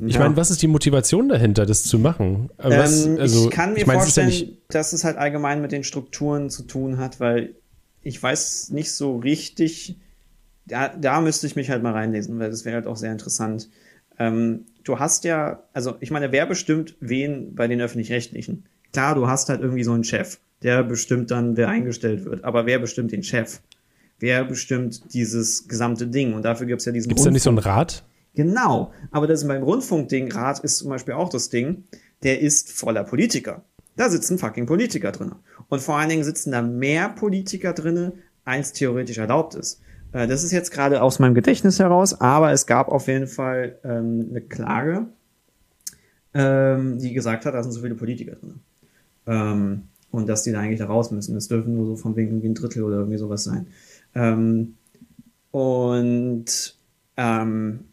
Ich Ja. meine, was ist die Motivation dahinter, das zu machen? Äh, Was, ähm, also, ich kann mir ist ja vorstellen, nicht- dass es halt allgemein mit den Strukturen zu tun hat, weil ich weiß nicht so richtig, da, da müsste ich mich halt mal reinlesen, weil das wäre halt auch sehr interessant. Ähm, du hast ja, also ich meine, wer bestimmt wen bei den öffentlich-rechtlichen? Klar, du hast halt irgendwie so einen Chef, der bestimmt dann, wer eingestellt wird, aber wer bestimmt den Chef? Wer bestimmt dieses gesamte Ding? Und dafür gibt es ja diesen Gibt es da nicht so einen Rat? Genau, aber das beim Rundfunkding, Rat ist zum Beispiel auch das Ding, der ist voller Politiker. Da sitzen fucking Politiker drin. Und vor allen Dingen sitzen da mehr Politiker drin, als theoretisch erlaubt ist. Äh, das ist jetzt gerade aus meinem Gedächtnis heraus, aber es gab auf jeden Fall ähm, eine Klage, ähm, die gesagt hat, da sind so viele Politiker drin. Ähm, und dass die da eigentlich da raus müssen. Es dürfen nur so von wegen irgendwie ein Drittel oder irgendwie sowas sein. Ähm, und ähm,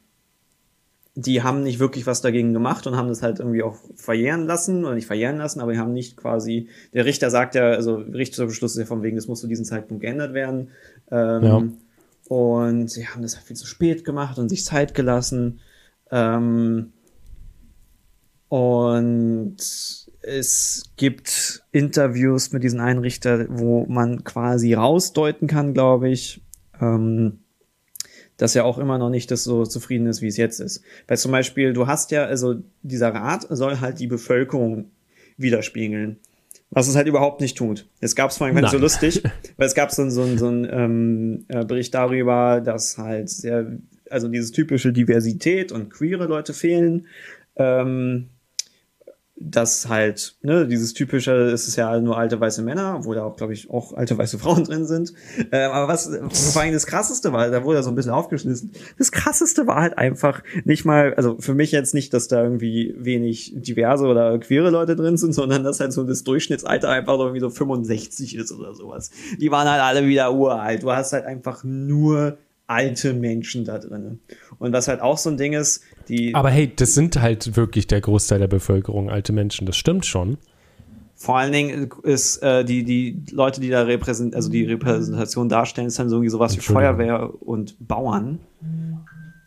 die haben nicht wirklich was dagegen gemacht und haben das halt irgendwie auch verjähren lassen oder nicht verjähren lassen, aber die haben nicht quasi, der Richter sagt ja, also Richterbeschluss ist ja von wegen, das muss zu diesem Zeitpunkt geändert werden. Ähm, ja. Und sie haben das halt viel zu spät gemacht und sich Zeit gelassen. Ähm, und es gibt Interviews mit diesen Einrichter, wo man quasi rausdeuten kann, glaube ich, ähm, dass er auch immer noch nicht das so zufrieden ist, wie es jetzt ist. Weil zum Beispiel, du hast ja, also dieser Rat soll halt die Bevölkerung widerspiegeln. Was es halt überhaupt nicht tut. Es gab es vorhin so lustig, weil es gab so, so, so einen ähm, äh, Bericht darüber, dass halt sehr, also dieses typische Diversität und queere Leute fehlen. Ähm, dass halt, ne, dieses typische, es ist ja nur alte weiße Männer, wo da auch, glaube ich, auch alte weiße Frauen drin sind. Ähm, aber was vor allem das krasseste war, da wurde er so ein bisschen aufgeschlissen. Das krasseste war halt einfach nicht mal, also für mich jetzt nicht, dass da irgendwie wenig diverse oder queere Leute drin sind, sondern dass halt so das Durchschnittsalter einfach irgendwie so 65 ist oder sowas. Die waren halt alle wieder uralt. Du hast halt einfach nur alte Menschen da drin. Und was halt auch so ein Ding ist, die. Aber hey, das sind halt wirklich der Großteil der Bevölkerung, alte Menschen, das stimmt schon. Vor allen Dingen ist äh, die, die Leute, die da repräsent, also die Repräsentation darstellen, ist dann so irgendwie sowas wie Feuerwehr und Bauern.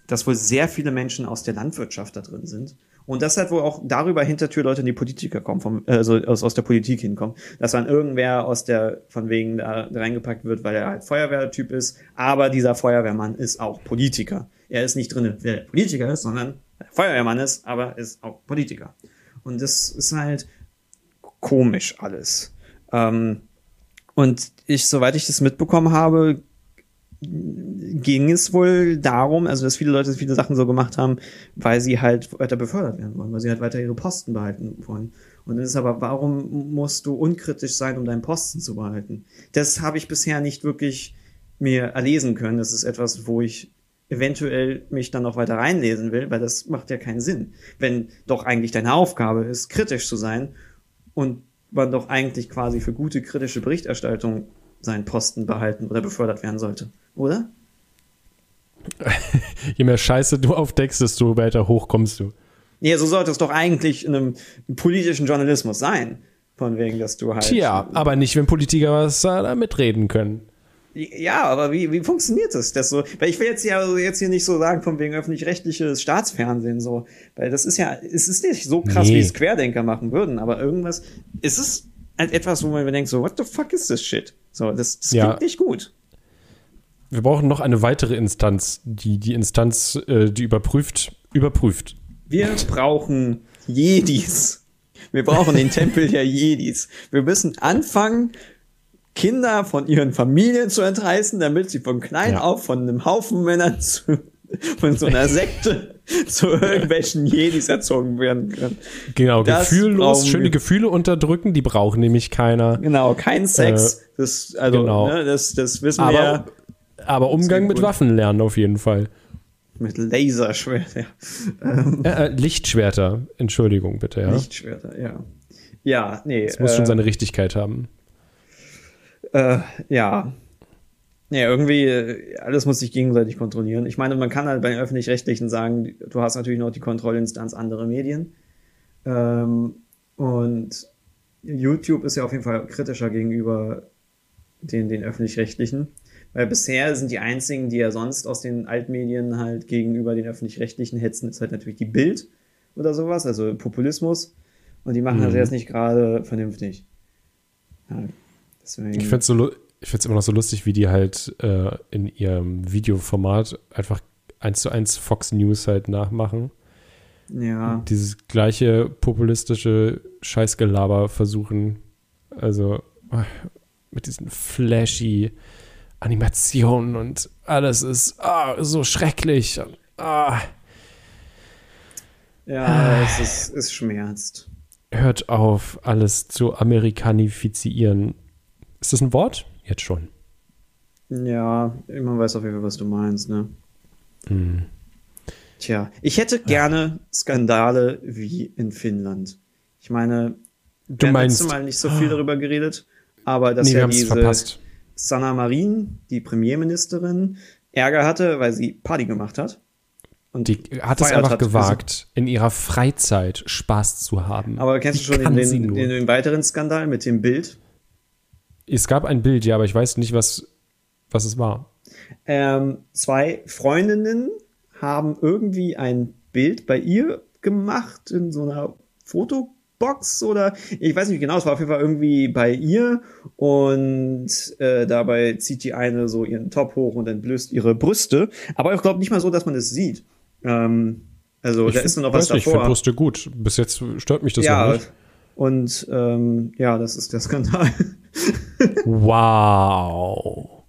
Dass wohl sehr viele Menschen aus der Landwirtschaft da drin sind. Und das halt wohl auch darüber Hintertürleute in die Politiker kommen, vom, also aus, aus der Politik hinkommen. Dass dann irgendwer aus der, von wegen da reingepackt wird, weil er halt Feuerwehrtyp ist. Aber dieser Feuerwehrmann ist auch Politiker. Er ist nicht drin, wer der Politiker ist, sondern der Feuerwehrmann ist, aber ist auch Politiker. Und das ist halt komisch alles. Ähm, und ich, soweit ich das mitbekommen habe, ging es wohl darum, also dass viele Leute viele Sachen so gemacht haben, weil sie halt weiter befördert werden wollen, weil sie halt weiter ihre Posten behalten wollen. Und dann ist aber, warum musst du unkritisch sein, um deinen Posten zu behalten? Das habe ich bisher nicht wirklich mir erlesen können. Das ist etwas, wo ich eventuell mich dann noch weiter reinlesen will, weil das macht ja keinen Sinn. Wenn doch eigentlich deine Aufgabe ist, kritisch zu sein und man doch eigentlich quasi für gute kritische Berichterstattung seinen Posten behalten oder befördert werden sollte, oder? Je mehr Scheiße du aufdeckst, desto weiter hoch kommst du. Ja, so sollte es doch eigentlich in einem politischen Journalismus sein. Von wegen, dass du halt. Tja, aber nicht, wenn Politiker was da mitreden können. Ja, aber wie, wie funktioniert das? das so? Weil ich will jetzt ja jetzt hier nicht so sagen, von wegen öffentlich-rechtliches Staatsfernsehen so. Weil das ist ja, es ist nicht so krass, nee. wie es Querdenker machen würden, aber irgendwas, ist es halt etwas, wo man denkt, so, what the fuck is this shit? So, das, das ja. klingt nicht gut. Wir brauchen noch eine weitere Instanz, die die Instanz, äh, die überprüft, überprüft. Wir brauchen Jedis. Wir brauchen den Tempel der Jedis. Wir müssen anfangen, Kinder von ihren Familien zu entreißen, damit sie von klein ja. auf von einem Haufen Männern zu, von so einer Sekte zu irgendwelchen Jedis erzogen werden können. Genau, das gefühllos, schöne Gefühle unterdrücken, die braucht nämlich keiner. Genau, kein Sex. Äh, das, also, genau. ne, das, das wissen aber, wir ja. Aber Umgang mit Waffen lernen auf jeden Fall. Mit Laserschwerter. Äh, äh, Lichtschwerter, Entschuldigung bitte, ja. Lichtschwerter, ja. Ja, nee. Das muss schon äh, seine Richtigkeit haben. Äh, ja. Ja, irgendwie, äh, alles muss sich gegenseitig kontrollieren. Ich meine, man kann halt bei den Öffentlich-Rechtlichen sagen, du hast natürlich noch die Kontrollinstanz andere Medien. Ähm, und YouTube ist ja auf jeden Fall kritischer gegenüber den, den Öffentlich-Rechtlichen. Weil bisher sind die einzigen, die ja sonst aus den Altmedien halt gegenüber den Öffentlich-Rechtlichen hetzen, ist halt natürlich die Bild oder sowas, also Populismus. Und die machen mhm. das jetzt nicht gerade vernünftig. Ja, Deswegen. Ich finde es immer noch so lustig, wie die halt äh, in ihrem Videoformat einfach eins zu eins Fox News halt nachmachen. Ja. Und dieses gleiche populistische Scheißgelaber versuchen. Also äh, mit diesen flashy Animationen und alles ist ah, so schrecklich. Ah. Ja, es ist, es schmerzt. Hört auf, alles zu amerikanifizieren. Ist das ein Wort? Jetzt schon. Ja, man weiß auf jeden Fall, was du meinst, ne? Hm. Tja, ich hätte gerne Skandale wie in Finnland. Ich meine, Du wir haben meinst, letztes Mal nicht so viel darüber geredet, aber dass nee, ja diese verpasst. Sanna Marin, die Premierministerin, Ärger hatte, weil sie Party gemacht hat. Und Die hat es einfach hat. gewagt, in ihrer Freizeit Spaß zu haben. Aber kennst du schon den, den, den weiteren Skandal mit dem Bild? Es gab ein Bild, ja, aber ich weiß nicht, was, was es war. Ähm, zwei Freundinnen haben irgendwie ein Bild bei ihr gemacht in so einer Fotobox oder ich weiß nicht genau, es war auf jeden Fall irgendwie bei ihr und äh, dabei zieht die eine so ihren Top hoch und entblößt ihre Brüste, aber ich glaube nicht mal so, dass man es sieht. Ähm, also ich da ist nur noch was nicht, Ich finde davor. Brüste gut. Bis jetzt stört mich das ja, nicht. und ähm, ja, das ist der Skandal. Wow.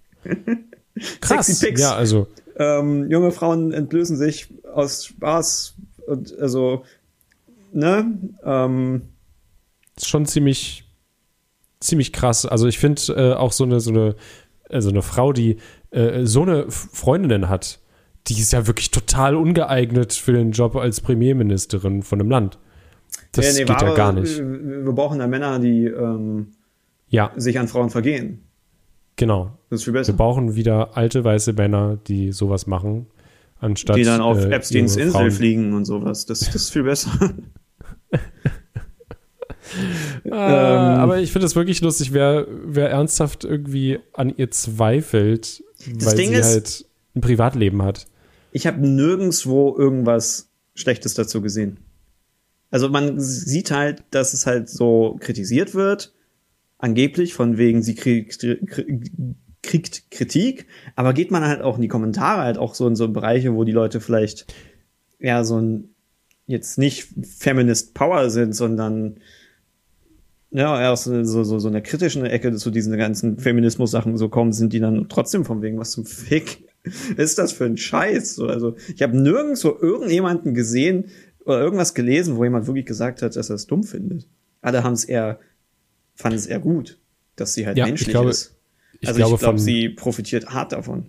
Krass. Sexy Pics. Ja, also ähm, junge Frauen entblößen sich aus Spaß und also ne ähm, ist schon ziemlich, ziemlich krass. Also ich finde äh, auch so eine, so eine, also eine Frau, die äh, so eine Freundin hat, die ist ja wirklich total ungeeignet für den Job als Premierministerin von einem Land. Das ja, nee, geht ja gar nicht. Wir wir brauchen da Männer, die ähm, Ja, sich an Frauen vergehen. genau. Das ist viel Wir besser. brauchen wieder alte weiße Männer, die sowas machen, anstatt Die dann auf äh, Epsteins Insel Frauen. fliegen und sowas. Das, das ist viel besser. Ah, Ähm. aber ich finde es wirklich lustig, wer, wer ernsthaft irgendwie an ihr zweifelt, weil Ding sie ist- halt ein Privatleben hat. Ich habe nirgendwo irgendwas Schlechtes dazu gesehen. Also man sieht halt, dass es halt so kritisiert wird, angeblich von wegen sie kriegt, kriegt Kritik, aber geht man halt auch in die Kommentare halt auch so in so Bereiche, wo die Leute vielleicht ja so ein jetzt nicht Feminist Power sind, sondern ja, aus so, so, so einer kritischen Ecke zu diesen ganzen Feminismus-Sachen so kommen, sind die dann trotzdem von wegen, was zum Fick ist das für ein Scheiß? So, Also ich habe nirgendwo irgendjemanden gesehen oder irgendwas gelesen, wo jemand wirklich gesagt hat, dass er es dumm findet. Alle haben es eher, fanden es eher gut, dass sie halt Ja, ich menschlich glaube- ist. Ich Also glaube, ich glaube, sie profitiert hart davon.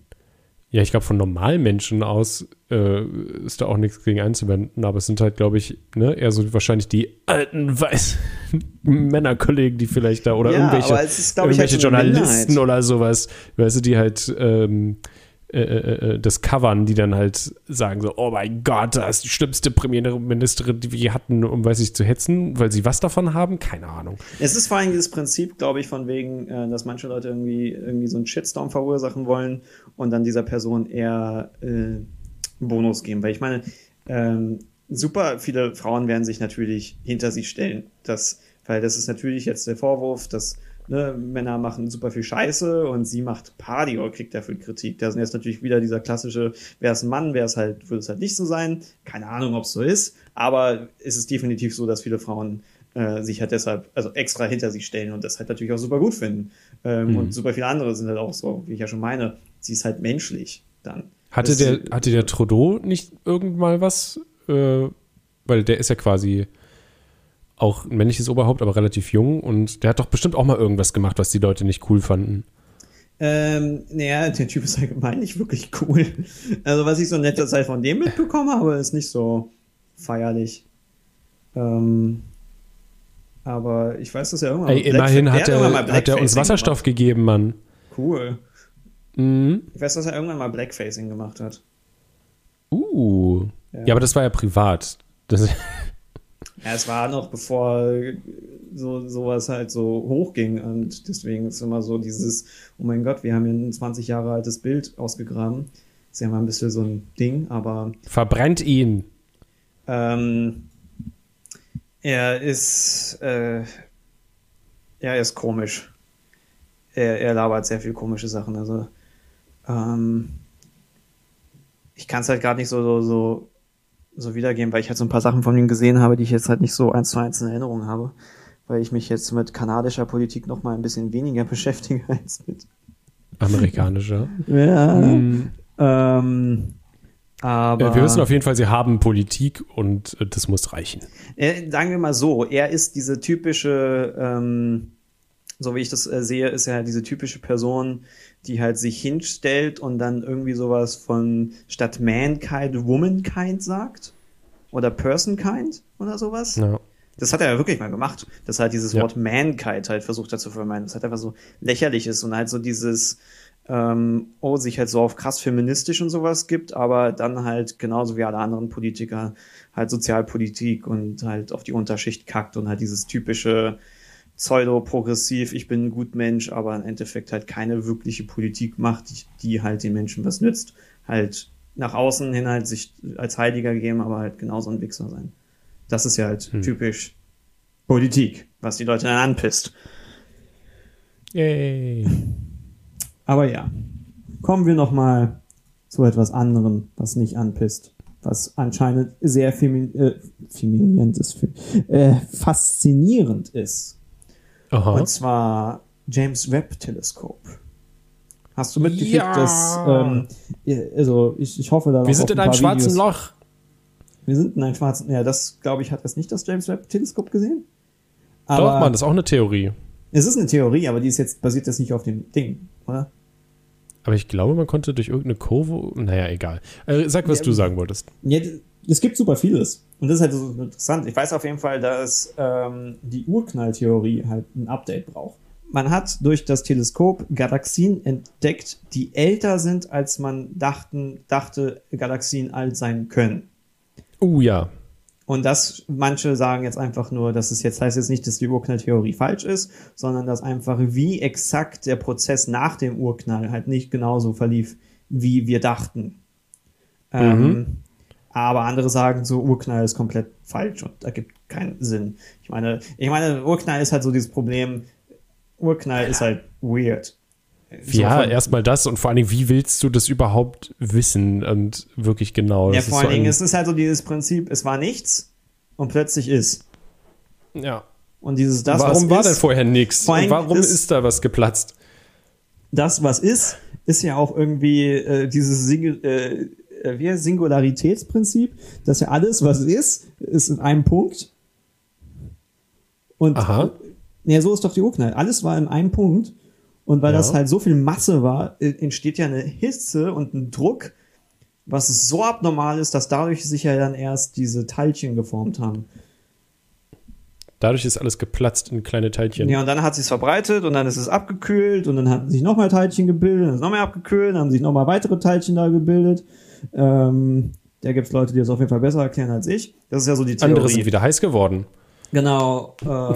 ja, ich glaube, von normalen Menschen aus äh, ist da auch nichts gegen einzuwenden, aber es sind halt, glaube ich, ne, eher so wahrscheinlich die alten weißen Männerkollegen, die vielleicht da oder Ja, irgendwelche, ist, ich, halt irgendwelche eine Journalisten oder sowas, weißt du, die halt ähm, äh, äh, äh, das covern, die dann halt sagen so, oh mein Gott, das ist die schlimmste Premierministerin, die wir je hatten, um, weiß ich, zu hetzen, weil sie was davon haben? Keine Ahnung. Es ist vor allem dieses Prinzip, glaube ich, von wegen, äh, dass manche Leute irgendwie, irgendwie so einen Shitstorm verursachen wollen und dann dieser Person eher äh, einen Bonus geben. Weil ich meine, ähm, super viele Frauen werden sich natürlich hinter sie stellen. Das, weil das ist natürlich jetzt der Vorwurf, dass ne, Männer machen super viel Scheiße und sie macht Party oder kriegt dafür Kritik. Da sind jetzt natürlich wieder dieser klassische, wer ist ein Mann, wer ist halt, würde es halt nicht so sein. Keine Ahnung, ob es so ist, aber es ist definitiv so, dass viele Frauen äh, sich halt deshalb, also extra hinter sie stellen und das halt natürlich auch super gut finden. Ähm, Mhm. Und super viele andere sind halt auch so, wie ich ja schon meine, sie ist halt menschlich dann. Hatte Das- der, hatte der Trudeau nicht irgendwann mal was? Äh, weil der ist ja quasi auch ein männliches Oberhaupt, aber relativ jung und der hat doch bestimmt auch mal irgendwas gemacht, was die Leute nicht cool fanden. Ähm, naja, der Typ ist allgemein nicht wirklich cool. Also, was ich so in letzter Zeit von dem mitbekommen habe, ist nicht so feierlich. Ähm, aber ich weiß, dass er irgendwann Ey, immerhin hat der irgendwann er, hat er uns Wasserstoff gegeben, Mann. Gemacht. Cool. Mhm. Ich weiß, dass er irgendwann mal Blackfacing gemacht hat. Uh. Ja. aber das war ja privat. Das, Ja, es war noch bevor so sowas halt so hochging und deswegen ist immer so dieses, oh mein Gott, wir haben hier ein 20 Jahre altes Bild ausgegraben. Ist ja mal ein bisschen so ein Ding, aber verbrennt ihn. Ähm, er ist, äh, er ist komisch. Er, er labert sehr viel komische Sachen. Also, ähm, ich kann es halt gerade nicht so, so, so, so wiedergeben, weil ich halt so ein paar Sachen von ihm gesehen habe, die ich jetzt halt nicht so eins zu eins in Erinnerung habe. Weil ich mich jetzt mit kanadischer Politik noch mal ein bisschen weniger beschäftige als mit. Amerikanischer. Ja. Mhm. Ähm, Aber wir wissen auf jeden Fall, sie haben Politik und äh, das muss reichen. äh, sagen wir mal so, er ist diese typische, ähm, so wie ich das äh, sehe, ist er halt diese typische Person, die halt sich hinstellt und dann irgendwie sowas von statt Mankind Womankind sagt. Oder Personkind oder sowas. Ja. Das hat er ja wirklich mal gemacht, dass halt dieses Ja. Wort Mankind halt versucht hat zu vermeiden. Das halt einfach so lächerlich ist und halt so dieses, ähm, oh, sich halt so auf krass feministisch und sowas gibt, aber dann halt genauso wie alle anderen Politiker halt Sozialpolitik und halt auf die Unterschicht kackt und halt dieses typische pseudo-progressiv, ich bin ein gut Mensch, aber im Endeffekt halt keine wirkliche Politik macht, die, die halt den Menschen was nützt. Halt nach außen hin halt sich als Heiliger geben, aber halt genauso ein Wichser sein. Das ist ja halt typisch Politik, was die Leute dann anpisst. Yay. Aber ja, kommen wir noch mal zu etwas anderem, was nicht anpisst, was anscheinend sehr femin äh, feminierend ist, äh, faszinierend ist. Aha. Und zwar James Webb Teleskop. Hast du mitgekriegt, Ja. dass ähm, also ich, ich hoffe da Wir sind in einem schwarzen Loch. Loch. Wir sind in einem schwarzen. Ja, das glaube ich hat das nicht das James Webb Teleskop gesehen. Doch, Mann, das ist auch eine Theorie. es ist eine Theorie, aber die ist jetzt basiert jetzt nicht auf dem Ding, oder? Aber ich glaube, man konnte durch irgendeine Kurve. Naja, egal. Äh, sag, was Ja, du sagen wolltest. Ja, es gibt super vieles. Und das ist halt so interessant. Ich weiß auf jeden Fall, dass ähm, die Urknalltheorie halt ein Update braucht. Man hat durch das Teleskop Galaxien entdeckt, die älter sind, als man dachten, dachte, Galaxien alt sein können. Uh, ja. Und das, manche sagen jetzt einfach nur, dass es jetzt heißt jetzt nicht, dass die Urknalltheorie falsch ist, sondern dass einfach wie exakt der Prozess nach dem Urknall halt nicht genauso verlief, wie wir dachten. Ähm, aber andere sagen so, Urknall ist komplett falsch und ergibt keinen Sinn. Ich meine, ich meine, Urknall ist halt so dieses Problem, Urknall ist halt weird. So Ja, erstmal das und vor allen Dingen, wie willst du das überhaupt wissen und wirklich genau? ja, vor so allen Dingen, ein- es ist halt so dieses Prinzip, es war nichts und plötzlich ist. ja. Und dieses das, Warum was war ist, denn vorher nichts? Vor warum ist- ist, da was geplatzt? das, was ist, ist ja auch irgendwie äh, dieses Sing äh, äh, wie Singularitätsprinzip, dass ja alles, was ist, ist in einem Punkt. Und Aha. ja, so ist doch die Urknall. Alles war in einem Punkt. Und weil Ja. das halt so viel Masse war, äh, entsteht ja eine Hitze und ein Druck, was so abnormal ist, dass dadurch sich ja dann erst diese Teilchen geformt haben. Dadurch ist alles geplatzt in kleine Teilchen. Ja, und dann hat sich's verbreitet und dann ist es abgekühlt und dann hatten sich nochmal Teilchen gebildet, dann ist noch mehr abgekühlt, dann haben sich nochmal weitere Teilchen da gebildet. Ähm, da gibt's Leute, die das auf jeden Fall besser erklären als ich. Das ist ja so die Theorie. Andere sind wieder heiß geworden. Genau. Ähm,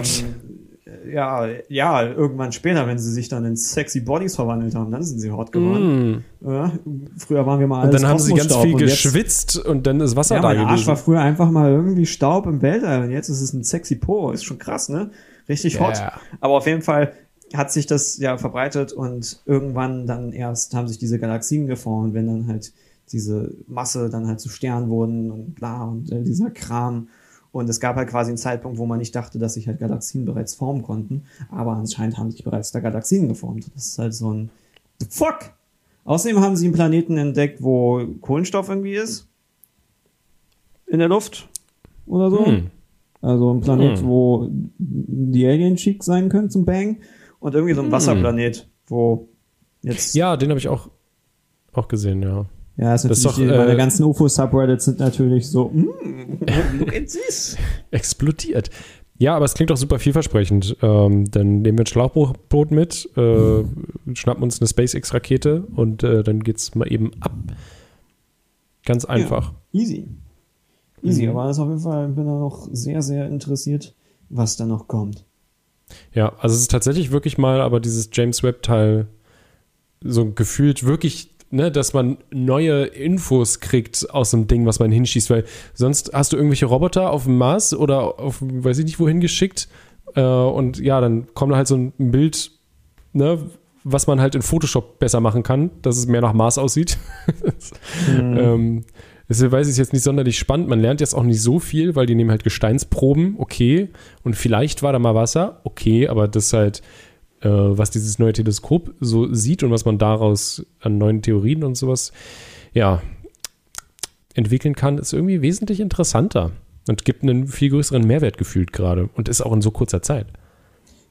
ja, ja, irgendwann später, wenn sie sich dann in sexy Bodies verwandelt haben, dann sind sie hot geworden. Ja, früher waren wir mal Mm. Und alles dann haben sie ganz viel und jetzt- geschwitzt und dann ist Wasser Ja, da mein Arsch gewesen. war früher einfach mal irgendwie Staub im Weltall und jetzt ist es ein sexy Po. Ist schon krass, ne? Richtig hot. Ja. Aber auf jeden Fall hat sich das ja verbreitet und irgendwann dann erst haben sich diese Galaxien geformt, wenn dann halt diese Masse dann halt zu Sternen wurden und bla und äh, dieser Kram. Und es gab halt quasi einen Zeitpunkt, wo man nicht dachte, dass sich halt Galaxien bereits formen konnten. Aber anscheinend haben sich bereits da Galaxien geformt. Das ist halt so ein Fuck! Außerdem haben sie einen Planeten entdeckt, wo Kohlenstoff irgendwie ist. In der Luft. Oder so. Hm. Also ein Planet, Hm. wo die Alien chic sein können zum Bang. Und irgendwie so ein Hm. Wasserplanet, wo jetzt. Ja, den habe ich auch, auch gesehen, ja. Ja ist das ist natürlich, doch, die- meine äh, ganzen UFO-Subreddits sind natürlich so, mm, look at this. Explodiert. Ja, aber es klingt doch super vielversprechend. Ähm, dann nehmen wir ein Schlauchboot mit, äh, schnappen uns eine SpaceX-Rakete und äh, dann geht's mal eben ab. Ganz einfach. Easy. Easy, Mhm. aber das auf jeden Fall bin da noch sehr, sehr interessiert, was da noch kommt. Ja, also es ist tatsächlich wirklich mal, aber dieses James Webb-Teil so gefühlt wirklich, ne, dass man neue Infos kriegt aus dem Ding, was man hinschießt, weil sonst hast du irgendwelche Roboter auf dem Mars oder auf, weiß ich nicht wohin geschickt äh, und ja, dann kommt halt so ein Bild, ne, was man halt in Photoshop besser machen kann, dass es mehr nach Mars aussieht. ähm, Deshalb weiß ich es jetzt nicht sonderlich spannend. Man lernt jetzt auch nicht so viel, weil die nehmen halt Gesteinsproben, okay. Und vielleicht war da mal Wasser, okay, aber das halt, äh, was dieses neue Teleskop so sieht und was man daraus an neuen Theorien und sowas, ja, entwickeln kann, ist irgendwie wesentlich interessanter und gibt einen viel größeren Mehrwert gefühlt gerade und ist auch in so kurzer Zeit.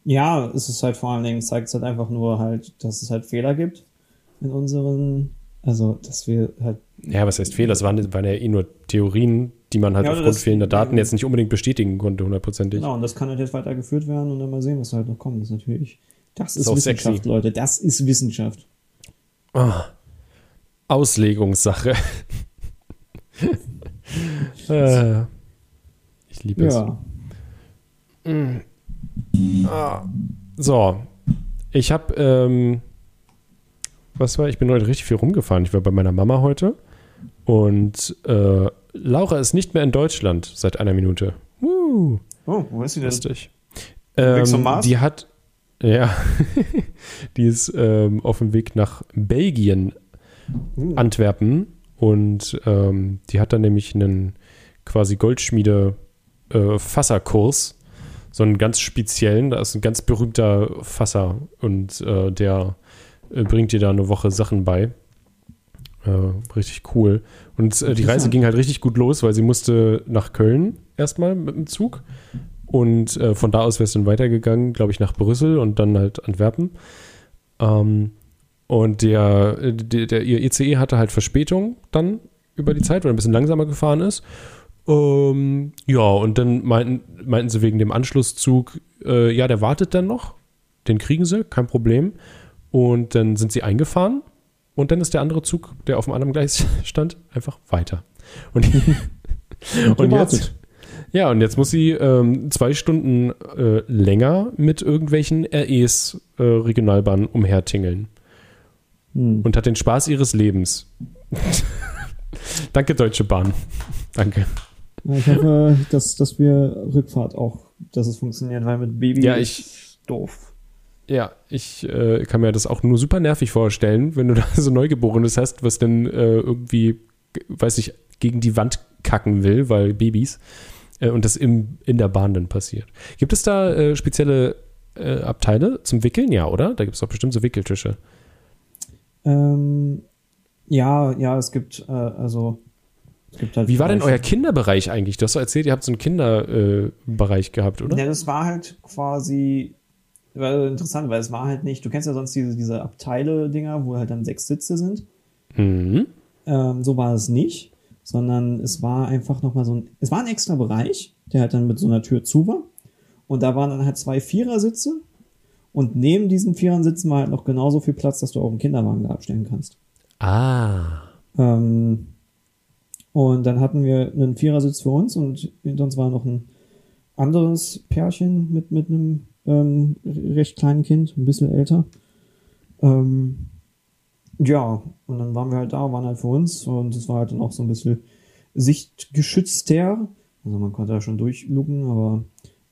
Ja, es ist halt vor allen Dingen, zeigt es halt einfach nur halt, dass es halt Fehler gibt in unseren, also dass wir halt. Ja, was heißt Fehler? Das waren, waren ja eh nur Theorien, die man halt Ja, aufgrund das- fehlender Daten jetzt nicht unbedingt bestätigen konnte, hundertprozentig. Genau, und das kann halt jetzt weitergeführt werden und dann mal sehen, was halt noch kommt. Das ist natürlich, das ist, Ist Wissenschaft, sexy. Leute. Das ist Wissenschaft. Ah, Auslegungssache. äh, ich liebe es. Ja. So, ich habe, ähm, was war, ich bin heute richtig viel rumgefahren. Ich war bei meiner Mama heute und äh, Laura ist nicht mehr in Deutschland seit einer Minute. Woo, Oh, wo ist sie denn? lustig. Ähm, die hat, ja, die ist ähm, auf dem Weg nach Belgien, Uh, Antwerpen. Und ähm, die hat dann nämlich einen quasi Goldschmiede äh, so einen ganz speziellen, da ist ein ganz berühmter Fasser. Und äh, der äh, bringt dir da eine Woche Sachen bei. Äh, richtig cool. Und äh, die Reise ging halt richtig gut los, weil sie musste nach Köln erstmal mit dem Zug. Und äh, von da aus wäre es dann weitergegangen, glaube ich, nach Brüssel und dann halt Antwerpen. Ähm, und der, äh, der, der, ihr ECE hatte halt Verspätung dann über die Zeit, weil er ein bisschen langsamer gefahren ist. Ähm, ja, und dann meinten, meinten sie wegen dem Anschlusszug, äh, ja, der wartet dann noch. Den kriegen sie, kein Problem. Und dann sind sie eingefahren. Und dann ist der andere Zug, der auf dem anderen Gleis stand, einfach weiter. Und, und jetzt, ja, und jetzt muss sie ähm, zwei Stunden äh, länger mit irgendwelchen REs äh, Regionalbahnen umhertingeln Hm. und hat den Spaß ihres Lebens. Danke, Deutsche Bahn. Danke. Ich hoffe, dass, dass wir Rückfahrt auch, dass es funktioniert, weil mit Baby Ja, ist ich- doof. Ja, ich äh, kann mir das auch nur super nervig vorstellen, wenn du da so Neugeborenes hast, was dann äh, irgendwie, weiß ich, gegen die Wand kacken will, weil Babys, äh, und das im, in der Bahn dann passiert. Gibt es da äh, spezielle äh, Abteile zum Wickeln? Ja, oder? Da gibt es doch bestimmt so Wickeltische. Ähm, ja, ja, es gibt, äh, also, es gibt halt. Wie war denn euer Kinderbereich eigentlich? Du hast doch erzählt, ihr habt so einen Kinderbereich äh, gehabt, oder? Ja, das war halt quasi, war interessant, weil es war halt nicht, du kennst ja sonst diese, diese Abteile-Dinger, wo halt dann sechs Sitze sind. Mhm. Ähm, so war es nicht, sondern es war einfach nochmal so ein, es war ein extra Bereich, der halt dann mit so einer Tür zu war. Und da waren dann halt zwei Vierersitze. Und neben diesen Vierersitzen war halt noch genauso viel Platz, dass du auch einen Kinderwagen da abstellen kannst. Ah. Ähm, und dann hatten wir einen Vierersitz für uns und hinter uns war noch ein anderes Pärchen mit, mit einem ähm, recht kleinen Kind, ein bisschen älter. Ähm, ja, und dann waren wir halt da, waren halt für uns und es war halt dann auch so ein bisschen sichtgeschützter. Also man konnte da schon durchlucken, aber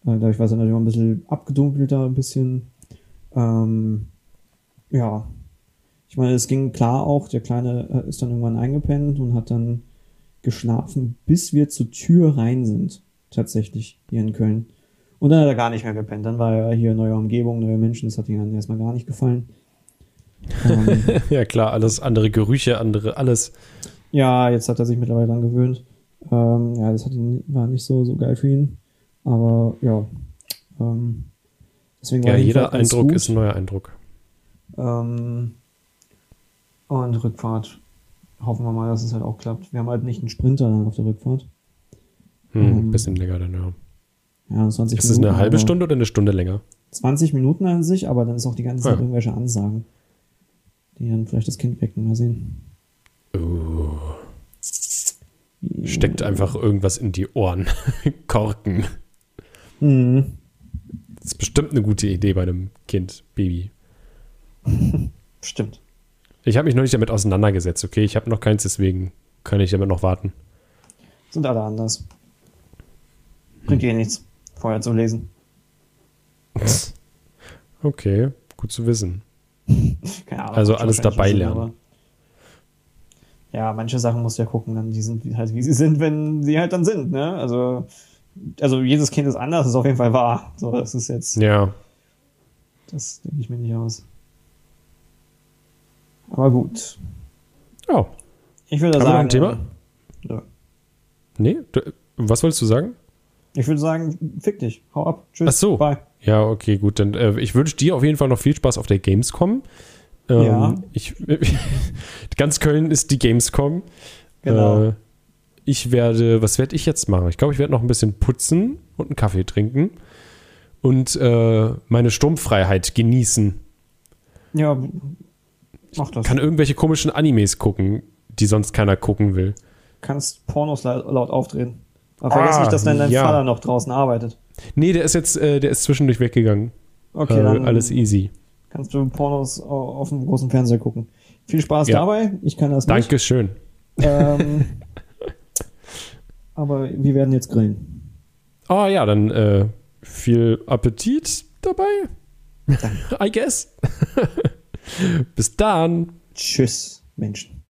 äh, dadurch war es natürlich auch ein bisschen abgedunkelter, ein bisschen. Ähm, ja, ich meine, es ging klar auch, der Kleine äh, ist dann irgendwann eingepennt und hat dann geschlafen, bis wir zur Tür rein sind. Tatsächlich, hier in Köln. Und dann hat er gar nicht mehr gepennt. Dann war er hier neue Umgebung, neue Menschen, das hat ihm dann erstmal gar nicht gefallen. Ähm, Ja, klar, alles andere Gerüche, andere, alles. ja, jetzt hat er sich mittlerweile dran gewöhnt. Ähm, ja, das ihn, war nicht so, so geil für ihn. Aber ja. Ähm, deswegen Ja, jeder Eindruck ist ein neuer Eindruck. Ähm, und Rückfahrt. Hoffen wir mal, dass es halt auch klappt. Wir haben halt nicht einen Sprinter dann auf der Rückfahrt. Hm, Mhm. bisschen länger dann, ja. Ja, 20 Ist es eine halbe Stunde oder eine Stunde länger? 20 Minuten an sich, aber dann ist auch die ganze Zeit Ja. irgendwelche Ansagen, die dann vielleicht das Kind wecken. Mal sehen. Uh, steckt einfach irgendwas in die Ohren. Korken. Mhm. Das ist bestimmt eine gute Idee bei einem Kind, Baby. Stimmt. Ich habe mich noch nicht damit auseinandergesetzt, okay? Ich habe noch keins, deswegen kann ich damit noch warten. Sind alle anders. Bringt eh nichts, vorher zu lesen. Okay, gut zu wissen. Keine Ahnung, Also alles dabei Sinn, lernen. Ja, manche Sachen musst du ja gucken, dann die sind halt wie sie sind, wenn sie halt dann sind, ne? Also, also jedes Kind ist anders, ist auf jeden Fall wahr. So, das ist jetzt, Ja, das denke ich mir nicht aus. Aber gut. ja. Ich würde Haben wir sagen, ein Thema? Ja. Nee? Du, was wolltest du sagen? Ich würde sagen, fick dich. Hau ab. Tschüss. Ach so. Bye. Ja, okay, gut. Dann äh, ich wünsche dir auf jeden Fall noch viel Spaß auf der Gamescom. Ähm, Ja. Ich, ganz Köln ist die Gamescom. Genau. Äh, ich werde, was werde ich jetzt machen? Ich glaube, ich werde noch ein bisschen putzen und einen Kaffee trinken und äh, meine Sturmfreiheit genießen. Ja, mach das. Kann irgendwelche komischen Animes gucken, die sonst keiner gucken will. kannst Pornos laut, laut aufdrehen. Aber vergiss Ah, nicht, dass dein, dein ja. Vater noch draußen arbeitet. Nee, der ist jetzt, äh, der ist zwischendurch weggegangen. Okay, äh, dann alles easy. Kannst du Pornos au- auf dem großen Fernseher gucken. Viel Spaß Ja. dabei. Ich kann das nicht. Dankeschön. Ähm, aber wir werden jetzt grillen. Ah ja, dann äh, viel Appetit dabei. I guess. Bis dann. Tschüss, Menschen.